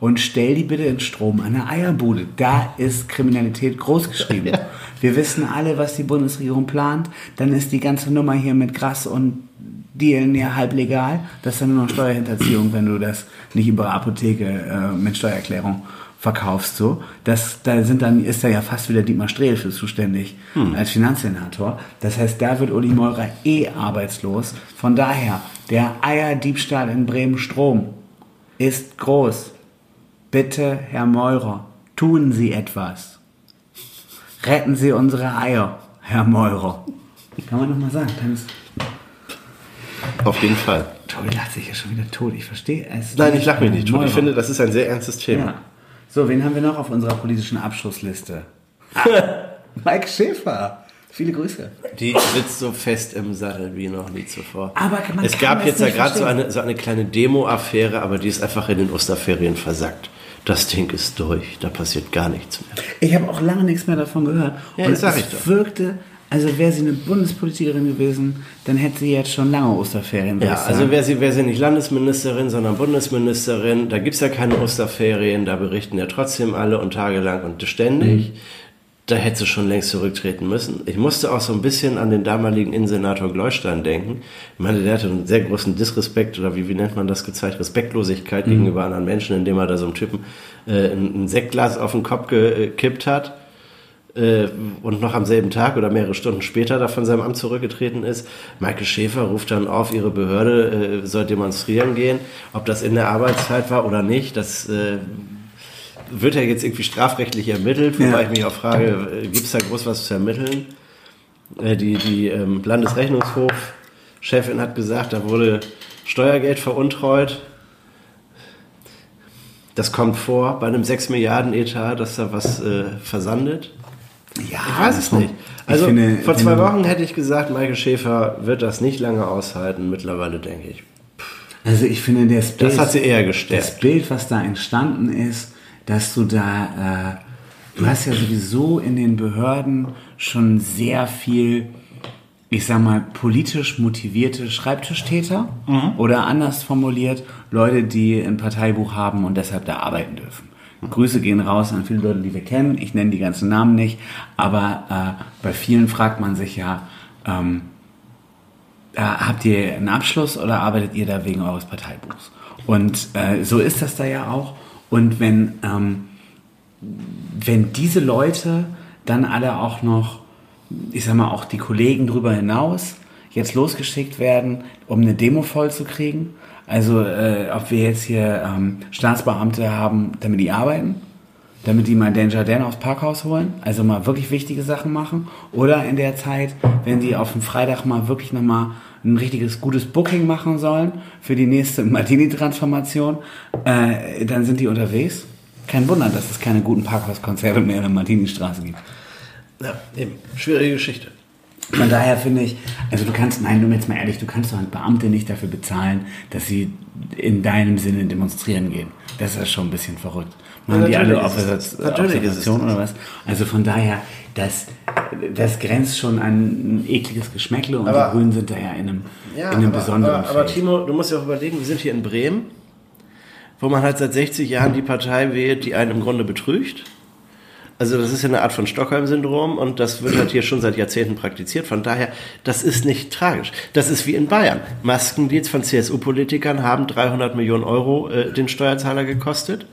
und stell die bitte in Strom an der Eierbude. Da ist Kriminalität groß geschrieben. Wir wissen alle, was die Bundesregierung plant. Dann ist die ganze Nummer hier mit Gras und Dealen ja halb legal. Das ist dann nur noch Steuerhinterziehung, wenn du das nicht über Apotheke äh, mit Steuererklärung verkaufst. So. Das, da sind dann, ist da ja fast wieder Dietmar Strehl für zuständig als Finanzsenator. Das heißt, da wird Uli Meurer eh arbeitslos. Von daher, der Eierdiebstahl in Bremen-Strom ist groß. Bitte, Herr Meurer, tun Sie etwas. Retten Sie unsere Eier, Herr Meurer. Kann man nochmal sagen. Ist, Auf jeden Fall. Tobi lacht sich ja schon wieder tot. Ich verstehe es. Nein, ich lache mich nicht. tot. Ich finde, das ist ein sehr ernstes Thema. Ja. So, wen haben wir noch auf unserer politischen Abschussliste? Mike Schäfer. Viele Grüße. Die sitzt so fest im Sattel wie noch nie zuvor. Aber man es gab jetzt ja gerade so eine, so eine kleine Demo-Affäre, aber die ist einfach in den Osterferien versackt. Das Ding ist durch, da passiert gar nichts mehr. Ich habe auch lange nichts mehr davon gehört. Ja, und das sag es ich doch. wirkte, Also wäre sie eine Bundespolitikerin gewesen, dann hätte sie jetzt schon lange Osterferien. Ja, also wäre sie, wär sie nicht Landesministerin, sondern Bundesministerin, da gibt's ja keine Osterferien, da berichten ja trotzdem alle und tagelang und ständig. Da hätte sie schon längst zurücktreten müssen. Ich musste auch so ein bisschen an den damaligen Innensenator Gleustein denken. Ich meine, der hatte einen sehr großen Disrespekt oder wie, wie nennt man das gezeigt? Respektlosigkeit gegenüber anderen Menschen, indem er da so einem Typen äh, ein, ein Sektglas auf den Kopf gekippt hat äh, und noch am selben Tag oder mehrere Stunden später da von seinem Amt zurückgetreten ist. Michael Schäfer ruft dann auf, ihre Behörde äh, soll demonstrieren gehen. Ob das in der Arbeitszeit war oder nicht, das äh, wird ja jetzt irgendwie strafrechtlich ermittelt, wobei Ja. ich mich auch frage, gibt es da groß was zu ermitteln? Äh, die die ähm, Landesrechnungshof-Chefin hat gesagt, da wurde Steuergeld veruntreut. Das kommt vor bei einem 6 Milliarden Etat, dass da was äh, versandet. Ja, Ich weiß es das- nicht. ich Also finde, vor zwei Wochen hätte ich gesagt, Michael Schäfer wird das nicht lange aushalten. Mittlerweile denke ich, Also ich finde, das Bild, das hat sie eher das gestärkt. Bild, was da entstanden ist, dass du da, äh, du hast ja sowieso in den Behörden schon sehr viel, ich sag mal, politisch motivierte Schreibtischtäter oder anders formuliert, Leute, die ein Parteibuch haben und deshalb da arbeiten dürfen. Grüße gehen raus an viele Leute, die wir kennen. Ich nenne die ganzen Namen nicht, aber äh, bei vielen fragt man sich ja, ähm, äh, habt ihr einen Abschluss oder arbeitet ihr da wegen eures Parteibuchs? Und äh, so ist das da ja auch. Und wenn, ähm, wenn diese Leute dann alle auch noch, ich sag mal, auch die Kollegen drüber hinaus jetzt losgeschickt werden, um eine Demo voll zu kriegen, also äh, ob wir jetzt hier ähm, Staatsbeamte haben, damit die arbeiten, damit die mal den Jardin aufs Parkhaus holen, also mal wirklich wichtige Sachen machen. Oder in der Zeit, wenn die auf dem Freitag mal wirklich nochmal ein richtiges gutes Booking machen sollen für die nächste Martini-Transformation, äh, dann sind die unterwegs. Kein Wunder, dass es keine guten Parkhauskonzerte mehr in der Martini-Straße gibt. Ja, eben. Schwierige Geschichte. Von daher finde ich, also du kannst, nein, du jetzt mal ehrlich, du kannst doch halt Beamte nicht dafür bezahlen, dass sie in deinem Sinne demonstrieren gehen. Das ist schon ein bisschen verrückt. Machen Ja, die alle es Observation oder was? Also von daher, das, das grenzt schon an ein ekliges Geschmäckle und Aber- die Grünen sind da ja in einem, in einem aber, besonderen aber, aber. Timo, du musst ja auch überlegen, wir sind hier in Bremen, wo man halt seit 60 Jahren die Partei wählt, die einen im Grunde betrügt. Also das ist ja eine Art von Stockholm-Syndrom und das wird halt hier schon seit Jahrzehnten praktiziert. Von daher, das ist nicht tragisch. Das ist wie in Bayern. Maskendeals von CSU-Politikern haben 300 Millionen Euro äh, den Steuerzahler gekostet,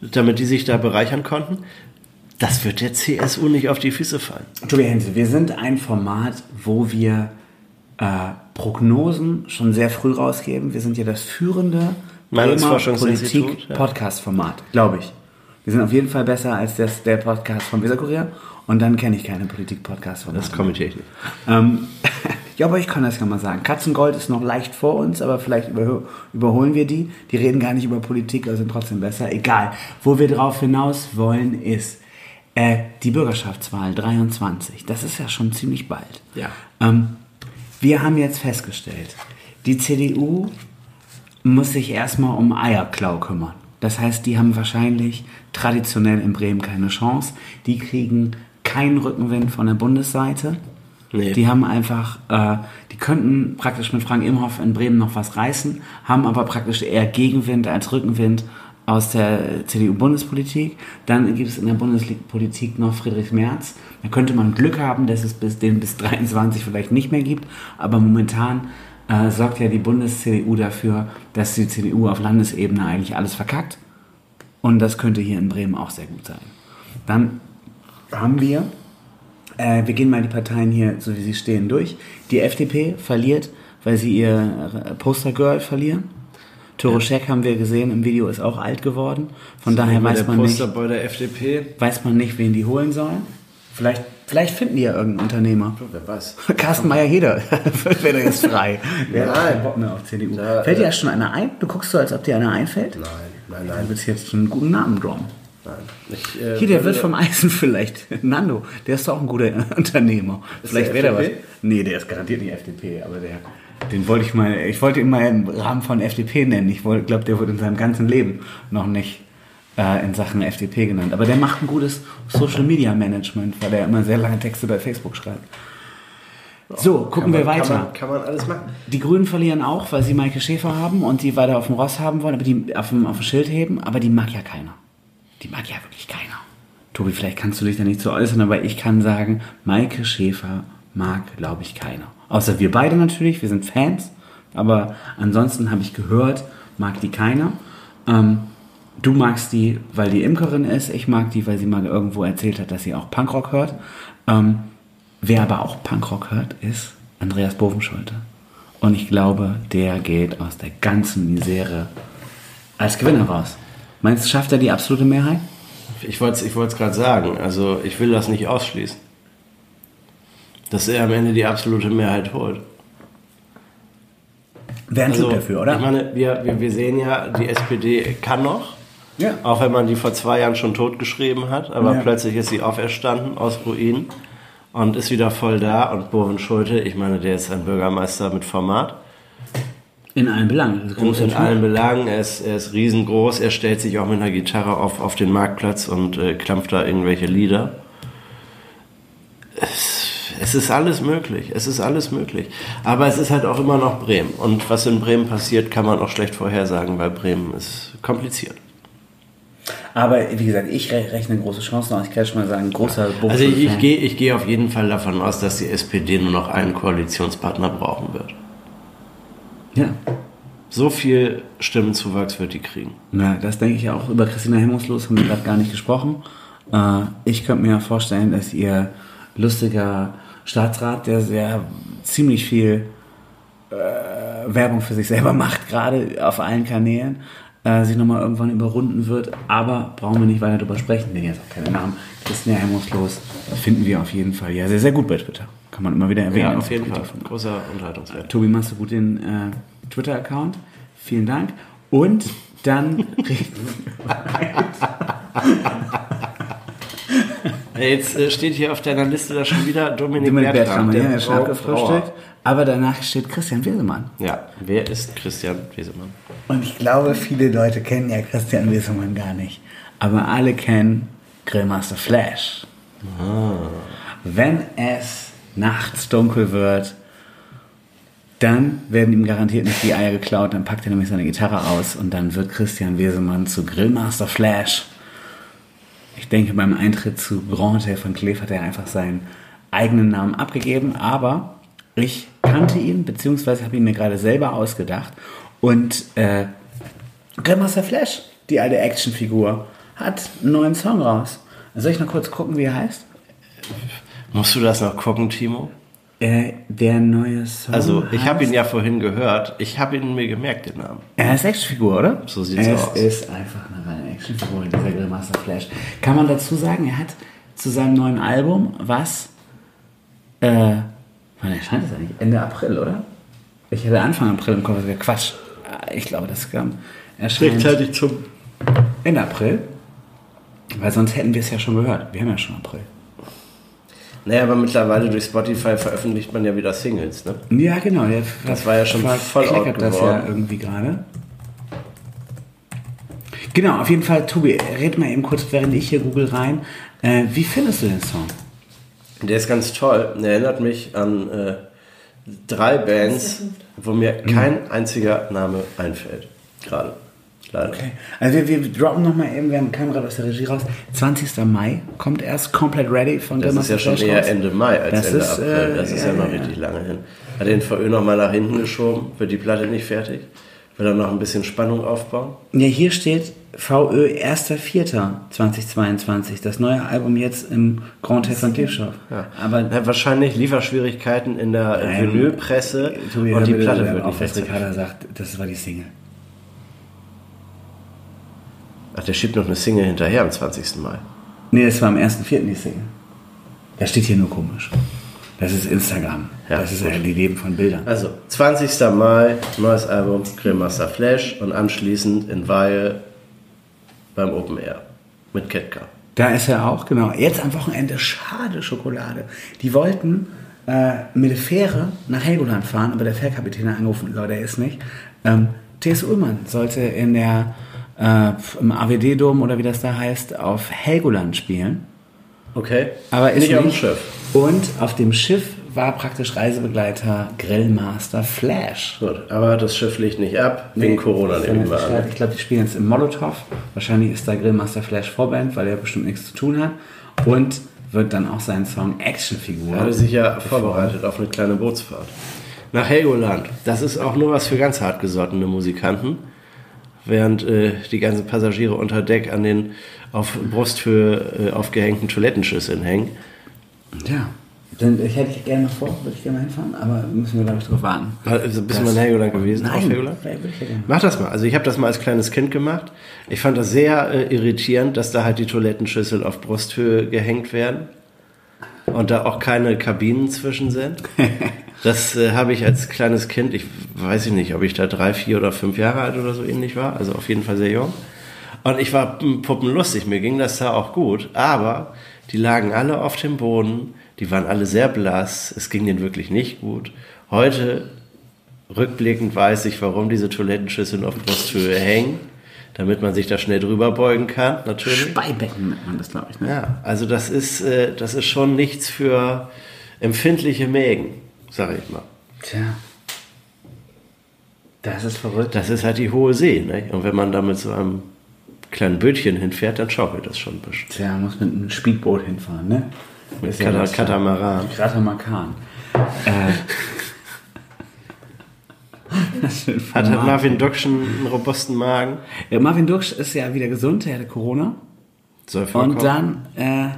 damit die sich da bereichern konnten. Das wird der CSU nicht auf die Füße fallen. Tobi Hense, wir sind ein Format, wo wir äh, Prognosen schon sehr früh rausgeben. Wir sind ja das führende ja. Politik-Podcast-Format, glaube ich. Wir sind auf jeden Fall besser als das, der Podcast vom Weserkurier. Und dann kenne ich keine Politik-Podcast-Formate. Das kommentiere ich nicht. Ähm, ja, aber ich kann das ja mal sagen. Katzengold ist noch leicht vor uns, aber vielleicht überhö- überholen wir die. Die reden gar nicht über Politik, aber sind trotzdem besser. Egal. Wo wir drauf hinaus wollen, ist äh, die Bürgerschaftswahl 23. Das ist ja schon ziemlich bald. Ja. Ähm, wir haben jetzt festgestellt, die CDU muss sich erstmal um Eierklau kümmern. Das heißt, die haben wahrscheinlich traditionell in Bremen keine Chance. Die kriegen keinen Rückenwind von der Bundesseite. Nee. Die haben einfach, äh, die könnten praktisch mit Frank Imhoff in Bremen noch was reißen, haben aber praktisch eher Gegenwind als Rückenwind aus der CDU-Bundespolitik. Dann gibt es in der Bundespolitik noch Friedrich Merz. Da könnte man Glück haben, dass es bis, den bis 23 vielleicht nicht mehr gibt. Aber momentan äh, sorgt ja die Bundes-CDU dafür, dass die CDU auf Landesebene eigentlich alles verkackt. Und das könnte hier in Bremen auch sehr gut sein. Dann haben wir, äh, wir gehen mal die Parteien hier, so wie sie stehen, durch. Die FDP verliert, weil sie ihr äh, Postergirl verlieren. Toroschek haben wir gesehen, im Video ist auch alt geworden. Von daher Immer weiß man, nicht, Posterboy der FDP. weiß man nicht, wen die holen sollen. Vielleicht, vielleicht finden die ja irgendeinen Unternehmer. Wer weiß. Carsten Meyer-Heder wäre jetzt frei. Der hat Nein. Bock mehr auf CDU. Da, Fällt dir ja schon einer ein? Du guckst so, als ob dir einer einfällt? Nein, nein, Du nein. willst jetzt schon einen guten Namen droppen. nein. Ich, äh, Hier, der wird vom Eisen vielleicht. Nando, der ist doch auch ein guter Unternehmer. vielleicht wäre der was. Nee, der ist garantiert nicht FDP, aber der, den wollte ich mal, ich wollte ihn mal im Rahmen von FDP nennen. Ich glaube, der wird in seinem ganzen Leben noch nicht äh, in Sachen FDP genannt. Aber der macht ein gutes Social Media Management, weil er immer sehr lange Texte bei Facebook schreibt. So, gucken Kann wir man- weiter. Kann man, kann man alles machen. Die Grünen verlieren auch, weil sie Maike Schäfer haben und die weiter auf dem Ross haben wollen, aber die auf dem, auf dem Schild heben, aber die mag ja keiner. Die mag ja wirklich keiner. Tobi, vielleicht kannst du dich da nicht so äußern, aber ich kann sagen, Maike Schäfer mag, glaube ich, keiner. Außer wir beide natürlich, wir sind Fans, aber ansonsten habe ich gehört, mag die keiner. Ähm, du magst die, weil die Imkerin ist, ich mag die, weil sie mal irgendwo erzählt hat, dass sie auch Punkrock hört. Ähm, wer aber auch Punkrock hört, ist Andreas Bovenschulte. Und ich glaube, der geht aus der ganzen Misere als Gewinner raus. Meinst du, schafft er die absolute Mehrheit? Ich wollte es ich gerade sagen. Also ich will das nicht ausschließen. Dass er am Ende die absolute Mehrheit holt. Wäre ein Also, Typ dafür, oder? Ich meine, wir, wir, wir sehen ja, die SPD kann noch. Ja. Auch wenn man die vor zwei Jahren schon totgeschrieben hat. Aber Ja. plötzlich ist sie auferstanden aus Ruinen und ist wieder voll da. Und Boven Schulte, ich meine, der ist ein Bürgermeister mit Format. in allen Belangen. In, in allen Belangen. Er ist, er ist riesengroß. Er stellt sich auch mit einer Gitarre auf, auf den Marktplatz und äh, klampft da irgendwelche Lieder. Es, es ist alles möglich. Es ist alles möglich. Aber es ist halt auch immer noch Bremen. Und was in Bremen passiert, kann man auch schlecht vorhersagen, weil Bremen ist kompliziert. Aber wie gesagt, ich re- rechne große Chancen aus. Ich kann schon mal sagen, großer Also ich, ich gehe ich gehe auf jeden Fall davon aus, dass die SPD nur noch einen Koalitionspartner brauchen wird. Ja. So viel Stimmenzuwachs wird die kriegen. Na, das denke ich auch. Über Christina Hemmungslos haben wir gerade gar nicht gesprochen. Äh, ich könnte mir vorstellen, dass ihr lustiger Staatsrat, der sehr ziemlich viel äh, Werbung für sich selber macht, gerade auf allen Kanälen, äh, sich nochmal irgendwann überrunden wird. Aber brauchen wir nicht weiter darüber sprechen, denn jetzt auch keine Namen. Christina Hemmungslos finden wir auf jeden Fall ja sehr, sehr gut bei Twitter. Kann man immer wieder erwähnen. Ja, auf jeden Fall. Definitiv. Großer Unterhaltungswert. Tobi, machst du gut den äh, Twitter-Account. Vielen Dank. Und dann Jetzt äh, steht hier auf deiner Liste da schon wieder Dominik Bertram. Bertram, ja, der gefrühstückt. Brauer. Aber danach steht Christian Wesemann. Ja, wer ist Christian Wesemann? Und ich glaube, viele Leute kennen ja Christian Wesemann gar nicht. Aber alle kennen Grillmaster Flash. Wenn es nachts dunkel wird, dann werden ihm garantiert nicht die Eier geklaut, dann packt er nämlich seine Gitarre aus und dann wird Christian Wesemann zu Grillmaster Flash. Ich denke, beim Eintritt zu Grand Hotel von Kleef hat er einfach seinen eigenen Namen abgegeben, aber ich kannte ihn, beziehungsweise habe ihn mir gerade selber ausgedacht. Und äh, Grandmaster Flash, die alte Actionfigur, hat einen neuen Song raus. Soll ich noch kurz gucken, wie er heißt? Musst du das noch gucken, Timo? Äh, der neue Song. Also, ich habe ihn ja vorhin gehört. Ich habe ihn mir gemerkt, den Namen. Er ist Actionfigur, oder? So sieht's es aus. Es ist einfach eine reine Actionfigur, dieser Grillmaster Flash. Kann man dazu sagen, er hat zu seinem neuen Album, was, äh, wann erscheint das eigentlich? Ende April, oder? Ich hätte Anfang April im Kopf, das wäre Quatsch. Äh, Ich glaube, das kam, erscheint zum. Ende April. Weil sonst hätten wir es ja schon gehört. Wir haben ja schon April. Naja, aber mittlerweile durch Spotify veröffentlicht man ja wieder Singles, ne? Ja, genau. Der Das war ja schon voll out das ja irgendwie gerade. Genau, auf jeden Fall, Tobi, red mal eben kurz, während ich hier google rein. Äh, wie findest du den Song? Der ist ganz toll. Der erinnert mich an äh, drei Bands, wo mir kein einziger Name einfällt. Gerade. Leider. Okay. Also wir, wir droppen nochmal eben, wir haben kam gerade aus der Regie raus. 20. Mai kommt erst komplett ready von Das ist ja schon eher raus. Ende Mai als Das Ende ist, April. äh, Das ist ja, ja, noch ja, richtig lange hin. Hat den VÖ noch mal nach hinten geschoben, wird die Platte nicht fertig. Will er noch ein bisschen Spannung aufbauen? Ja, hier steht VÖ 1.4.2022. Das neue Album jetzt im Grand Hotel von Tiefschau. Aber Er hat wahrscheinlich Lieferschwierigkeiten in der Nein. Vinylpresse und die Platte auf, wird nicht was. Ricarda sagt, das war die Single. Ach, der schiebt noch eine Single hinterher am 20. Mai. Nee, das war am 1.4. die Single. Das steht hier nur komisch. Das ist Instagram. Ja, das ist gut. ja die Leben von Bildern. Also, 20. Mai, neues Album, Grillmaster Flash und anschließend in Weihe beim Open Air mit Ketka. Da ist er auch, genau. Jetzt am Wochenende, schade Schokolade. Die wollten äh, mit der Fähre nach Helgoland fahren, aber der Fährkapitän hat angerufen, Leute, er ist nicht. Ähm, T.S. Ullmann sollte in der, äh, im AWD-Dom oder wie das da heißt, auf Helgoland spielen. Okay? Aber ist nicht auf dem nicht. Schiff. Und auf dem Schiff war praktisch Reisebegleiter Grillmaster Flash. Gut, aber das Schiff liegt nicht ab, wegen Corona nehmen wir an. Ich glaube, die spielen jetzt im Molotow. Wahrscheinlich ist da Grillmaster Flash Vorband, weil er bestimmt nichts zu tun hat. Und wird dann auch seinen Song Actionfigur. Er hatte sich ja vorbereitet auf eine kleine Bootsfahrt. Nach Helgoland. Das ist auch nur was für ganz hartgesottene Musikanten. Während äh, die ganzen Passagiere unter Deck an den auf Brusthöhe äh, aufgehängten Toilettenschüsseln hängen. Ja. Dann ich hätte ich gerne mal vor, würde ich gerne mal hinfahren, aber müssen wir, glaube ich, drauf warten. Also bist du mal in Helgoland gewesen? Nein, Helgoland? Mach das mal. Also ich habe das mal als kleines Kind gemacht. Ich fand das sehr äh, irritierend, dass da halt die Toilettenschüsseln auf Brusthöhe gehängt werden und da auch keine Kabinen zwischen sind. Das äh, habe ich als kleines Kind, ich weiß ich nicht, ob ich da drei, vier oder fünf Jahre alt oder so ähnlich war, also auf jeden Fall sehr jung. Und ich war puppenlustig, mir ging das da auch gut, aber die lagen alle auf dem Boden, die waren alle sehr blass, es ging denen wirklich nicht gut. Heute, rückblickend, weiß ich, warum diese Toilettenschüsseln auf Brusthöhe hängen, damit man sich da schnell drüber beugen kann, natürlich. Speibecken nennt man das, glaube ich. Ne? Ja, also das ist, äh, das ist schon nichts für empfindliche Mägen, sage ich mal. Tja. Das ist verrückt. Das ist halt die hohe See. Ne? Und wenn man da mit so einem kleinen Bötchen hinfährt, dann schaukelt das schon ein bisschen. Tja, muss mit einem Speedboot hinfahren, ne? Ist ja Kata was- Katamaran. Katamaran. Äh. Hat, hat. Marvin Duck schon einen robusten Magen? Ja, Marvin Duksch ist ja wieder gesund, er hatte Corona. Soll. Und dann äh,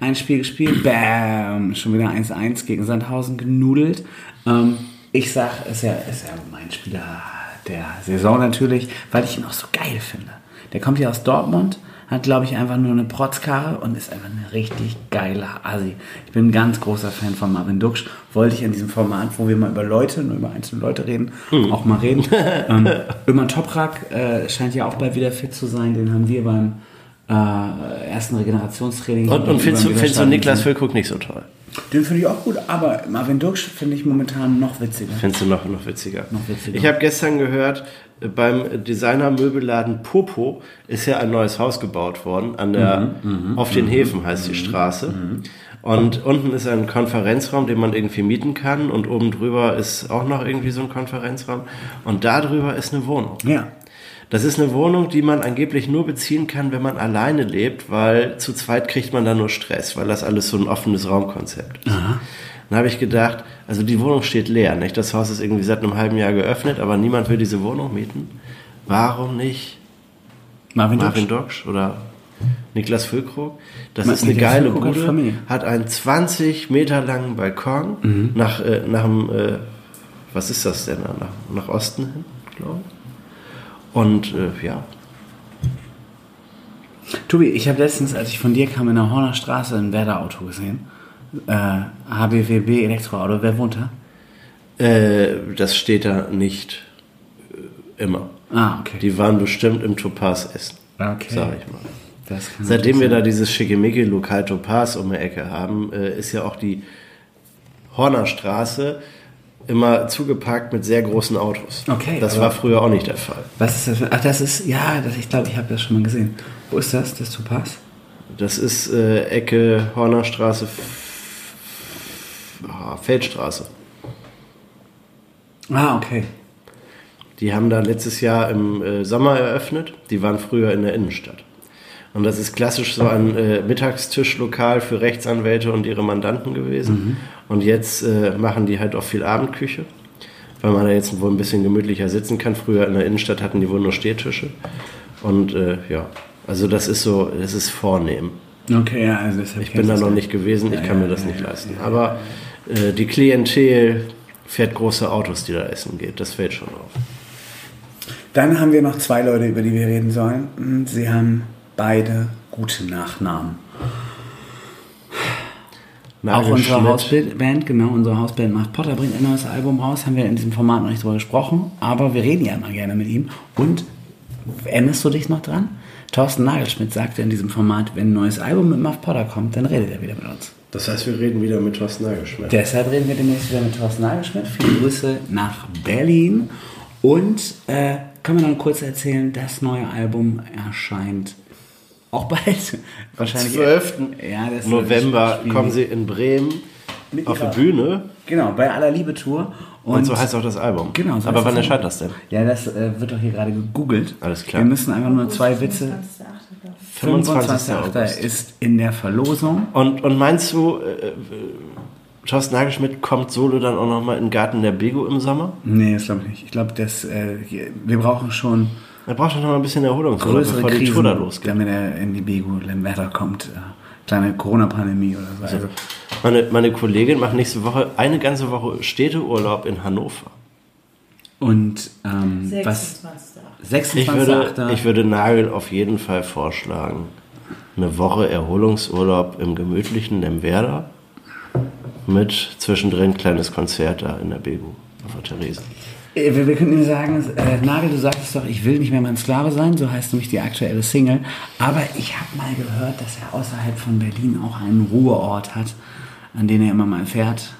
ein Spiel gespielt, bam, schon wieder 1-1 gegen Sandhausen genudelt. Ähm, ich sag, ist ja, ist ja mein Spieler der Saison natürlich, weil ich ihn auch so geil finde. Der kommt ja aus Dortmund, hat glaube ich einfach nur eine Protzkarre und ist einfach ein richtig geiler Asi. Ich bin ein ganz großer Fan von Marvin Duksch. Wollte ich in diesem Format, wo wir mal über Leute, nur über einzelne Leute reden, auch mal reden. ähm, Ömer Toprak äh, scheint ja auch bald wieder fit zu sein. Den haben wir beim äh, ersten Regenerationstraining. Und, und findest, du, findest du Niklas. Füllkrug nicht so toll? Den finde ich auch gut, aber Marvin Duksch finde ich momentan noch witziger. Findest du noch, noch witziger? Noch witziger. Ich habe gestern gehört, äh, beim Designer-Möbelladen Popo ist ja ein neues Haus gebaut worden. An der, Mhm, auf den Häfen heißt die Straße. Und unten ist ein Konferenzraum, den man irgendwie mieten kann. Und oben drüber ist auch noch irgendwie so ein Konferenzraum. Und da drüber ist eine Wohnung. Ja. Das ist eine Wohnung, die man angeblich nur beziehen kann, wenn man alleine lebt, weil zu zweit kriegt man da nur Stress, weil das alles so ein offenes Raumkonzept ist. Dann habe ich gedacht, also die Wohnung steht leer, nicht? Das Haus ist irgendwie seit einem halben Jahr geöffnet, aber niemand will diese Wohnung mieten. Warum nicht Marvin, Marvin. Doksch oder Niklas Füllkrug? Das Ma- ist eine Niklas geile Füllkrug hat Bude, hat einen 20 Meter langen Balkon Mhm. nach, äh, nach dem, äh, was ist das denn da? Nach, nach Osten hin, glaube ich. Und äh, ja, Tobi, ich habe letztens, als ich von dir kam, in der Horner Straße ein Werder-Auto gesehen. Äh, HBWB Elektroauto. Wer wohnt da? äh, das steht da nicht äh, immer. Ah, okay. Die waren bestimmt im Topaz essen, Okay. sag ich mal. Seitdem wir da dieses schickimicki Lokal Topaz um die Ecke haben, äh, ist ja auch die Horner Straße immer zugepackt mit sehr großen Autos. Okay, Das war früher auch nicht der Fall. Was ist das? Für, ach, das ist, ja, das, ich glaube, ich habe das schon mal gesehen. Wo ist das, das Topaz? Das ist äh, Ecke Horner Straße, F- ah, Feldstraße. Ah, okay. Die haben da letztes Jahr im äh, Sommer eröffnet. Die waren früher in der Innenstadt. Und das ist klassisch so ein äh, Mittagstischlokal für Rechtsanwälte und ihre Mandanten gewesen. Und jetzt äh, machen die halt auch viel Abendküche, weil man da jetzt wohl ein bisschen gemütlicher sitzen kann. Früher in der Innenstadt hatten die wohl nur Stehtische. Und äh, ja, also das ist so, das ist vornehm. Okay, ja, also deshalb Ich bin da noch nicht gewesen, ich kann mir das nicht leisten. Aber äh, die Klientel fährt große Autos, die da essen geht. Das fällt schon auf. Dann haben wir noch zwei Leute, über die wir reden sollen. Und Sie haben beide gute Nachnamen. Auch unsere. Hausband, genau, unsere Hausband macht Potter, bringt ein neues Album raus, haben wir in diesem Format noch nicht drüber gesprochen, aber wir reden ja immer gerne mit ihm. Und erinnerst du dich noch dran? Thorsten Nagelschmidt sagte in diesem Format, wenn ein neues Album mit Muff Potter kommt, dann redet er wieder mit uns. Das heißt, wir reden wieder mit Thorsten Nagelschmidt. Deshalb reden wir demnächst wieder mit Thorsten Nagelschmidt. Viele Grüße nach Berlin. Und äh, können wir noch kurz erzählen, das neue Album erscheint auch bald. Wahrscheinlich. 12. Ja, das November kommen sie in Bremen Mit auf die Bühne. Genau, bei aller Liebe Tour. Und, so heißt auch das Album. Genau. So Aber wann erscheint das denn? Ja, das äh, wird doch hier gerade gegoogelt. Alles klar. Wir müssen einfach nur zwei Witze. 25.8., glaub ich. 25. 25.8. August. ist in der Verlosung. Und, und meinst du, äh, äh, Thorsten Nagelschmidt kommt solo dann auch nochmal in den Garten der Bego im Sommer? Nee, das glaube ich nicht. Ich glaube, dass äh, wir brauchen schon Er braucht schon noch mal ein bisschen Erholungsurlaub, größere bevor die Krisen, Tour da losgeht. damit er in die Bego Lemberta kommt. Äh, kleine Corona-Pandemie oder so. Also, Meine, meine Kollegin macht nächste Woche eine ganze Woche Städteurlaub in Hannover. und ähm, was 26.8. Ich würde, 26.8. ich würde Nagel auf jeden Fall vorschlagen, eine Woche Erholungsurlaub im gemütlichen Lemwerder mit zwischendrin kleines Konzert da in der Bebu auf der Therese. Äh, Wir, wir könnten Ihnen sagen, äh, Nagel, du sagtest doch, ich will nicht mehr mein Sklave sein, so heißt nämlich die aktuelle Single. Aber ich habe mal gehört, dass er außerhalb von Berlin auch einen Ruheort hat, an den er immer mal fährt.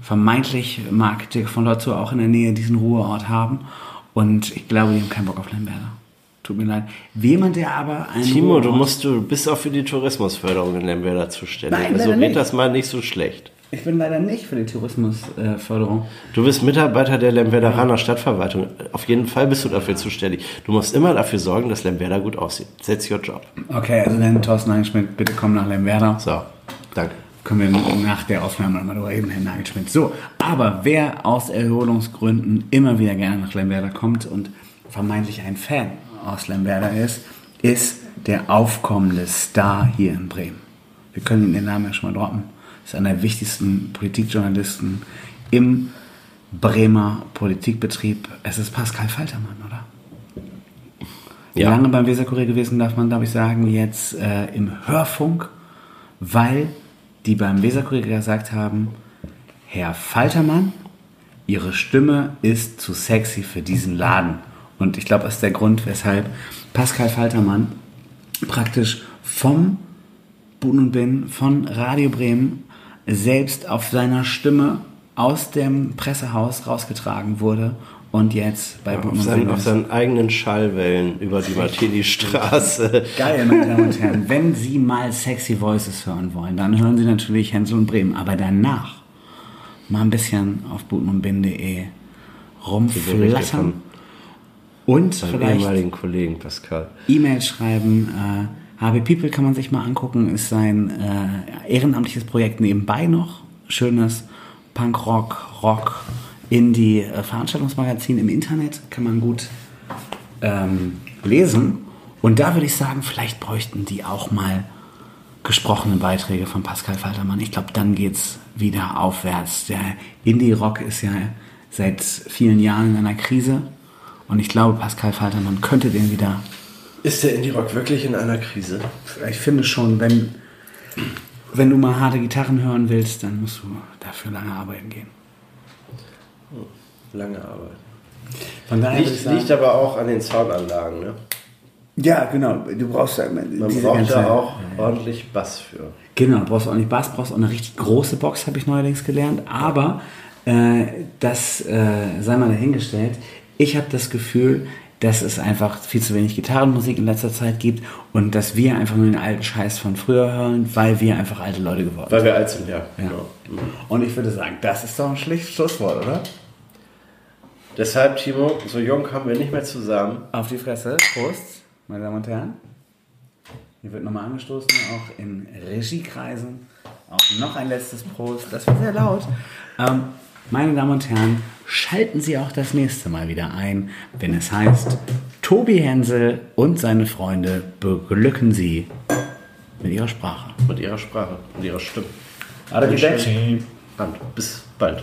Vermeintlich mag Dirk von Lotzo auch in der Nähe diesen Ruheort haben. Und ich glaube, die haben keinen Bock auf Lemberger. Tut mir leid. Jemand, der aber einen Timo, du Ruheort- musst, du bist auch für die Tourismusförderung in Lemwerder zuständig. Nein, also red das mal nicht so schlecht. Ich bin leider nicht für die Tourismusförderung. Du bist Mitarbeiter der Lemwerderaner Stadtverwaltung. Auf jeden Fall bist du dafür zuständig. Du musst immer dafür sorgen, dass Lemwerder gut aussieht. That's your job. Okay, also dann Thorsten Nagelschmidt, bitte komm nach Lemberder. So, danke. Können wir nach der Aufnahme nochmal drüber reden, Herr Nagelschmidt. So, aber wer aus Erholungsgründen immer wieder gerne nach Lemberder kommt und vermeintlich ein Fan aus Lemberder ist, ist der aufkommende Star hier in Bremen. Wir können Ihnen den Namen ja schon mal droppen. Ist einer der wichtigsten Politikjournalisten im Bremer Politikbetrieb. Es ist Pascal Faltermann, oder? Ja. Lange beim Weserkurier gewesen, darf man, glaube ich, sagen, jetzt äh, im Hörfunk, weil die beim Weserkurier gesagt haben, Herr Faltermann, Ihre Stimme ist zu sexy für diesen Laden. Und ich glaube, das ist der Grund, weshalb Pascal Faltermann praktisch vom Bun und Bin, von Radio Bremen selbst auf seiner Stimme aus dem Pressehaus rausgetragen wurde und jetzt bei Bun Auf und seinen, auf seinen eigenen Schallwellen über die Martini-Straße. Geil, meine Damen und Herren. Wenn Sie mal sexy Voices hören wollen, dann hören Sie natürlich Hänsel und Bremen. Aber danach mal ein bisschen auf butenundbin.de rumflattern und vielleicht ehemaligen Kollegen Pascal. E-Mail schreiben. Äh, HB People kann man sich mal angucken, ist sein äh, ehrenamtliches Projekt nebenbei noch. Schönes Punkrock, Rock, Indie äh, Veranstaltungsmagazin im Internet kann man gut ähm, lesen. Und da würde ich sagen, vielleicht bräuchten die auch mal gesprochene Beiträge von Pascal Faltermann. Ich glaube, dann geht's wieder aufwärts. Der Indie-Rock ist ja seit vielen Jahren in einer Krise. Und ich glaube, Pascal Faltermann könnte den wieder Ist der Indie-Rock wirklich in einer Krise? ich finde schon, wenn, wenn du mal harte Gitarren hören willst, dann musst du dafür lange arbeiten gehen. Lange Arbeit. Von daher würde ich Liegt, sagen, liegt aber auch an den Soundanlagen. Ne? ja, genau. Du brauchst ja Man braucht da auch ordentlich Bass für. Genau, du brauchst auch nicht Bass, brauchst auch eine richtig große Box, habe ich neuerdings gelernt. Aber äh, das äh, sei mal dahingestellt. Ich habe das Gefühl, dass es einfach viel zu wenig Gitarrenmusik in letzter Zeit gibt und dass wir einfach nur den alten Scheiß von früher hören, weil wir einfach alte Leute geworden sind. Weil wir alt sind, ja. Ja. Genau. Und ich würde sagen, das ist doch ein schlichtes Schlusswort, oder? Deshalb, Timo, so jung kommen wir nicht mehr zusammen. Auf die Fresse. Prost, meine Damen und Herren. Hier wird nochmal angestoßen, auch in Regiekreisen. Auch noch ein letztes Prost. Das war sehr laut. Ähm, meine Damen und Herren, schalten Sie auch das nächste Mal wieder ein, wenn es heißt, Tobi Hensel und seine Freunde beglücken Sie mit ihrer Sprache. Mit ihrer Sprache und ihrer Stimme. Arrivederci. Und bis bald.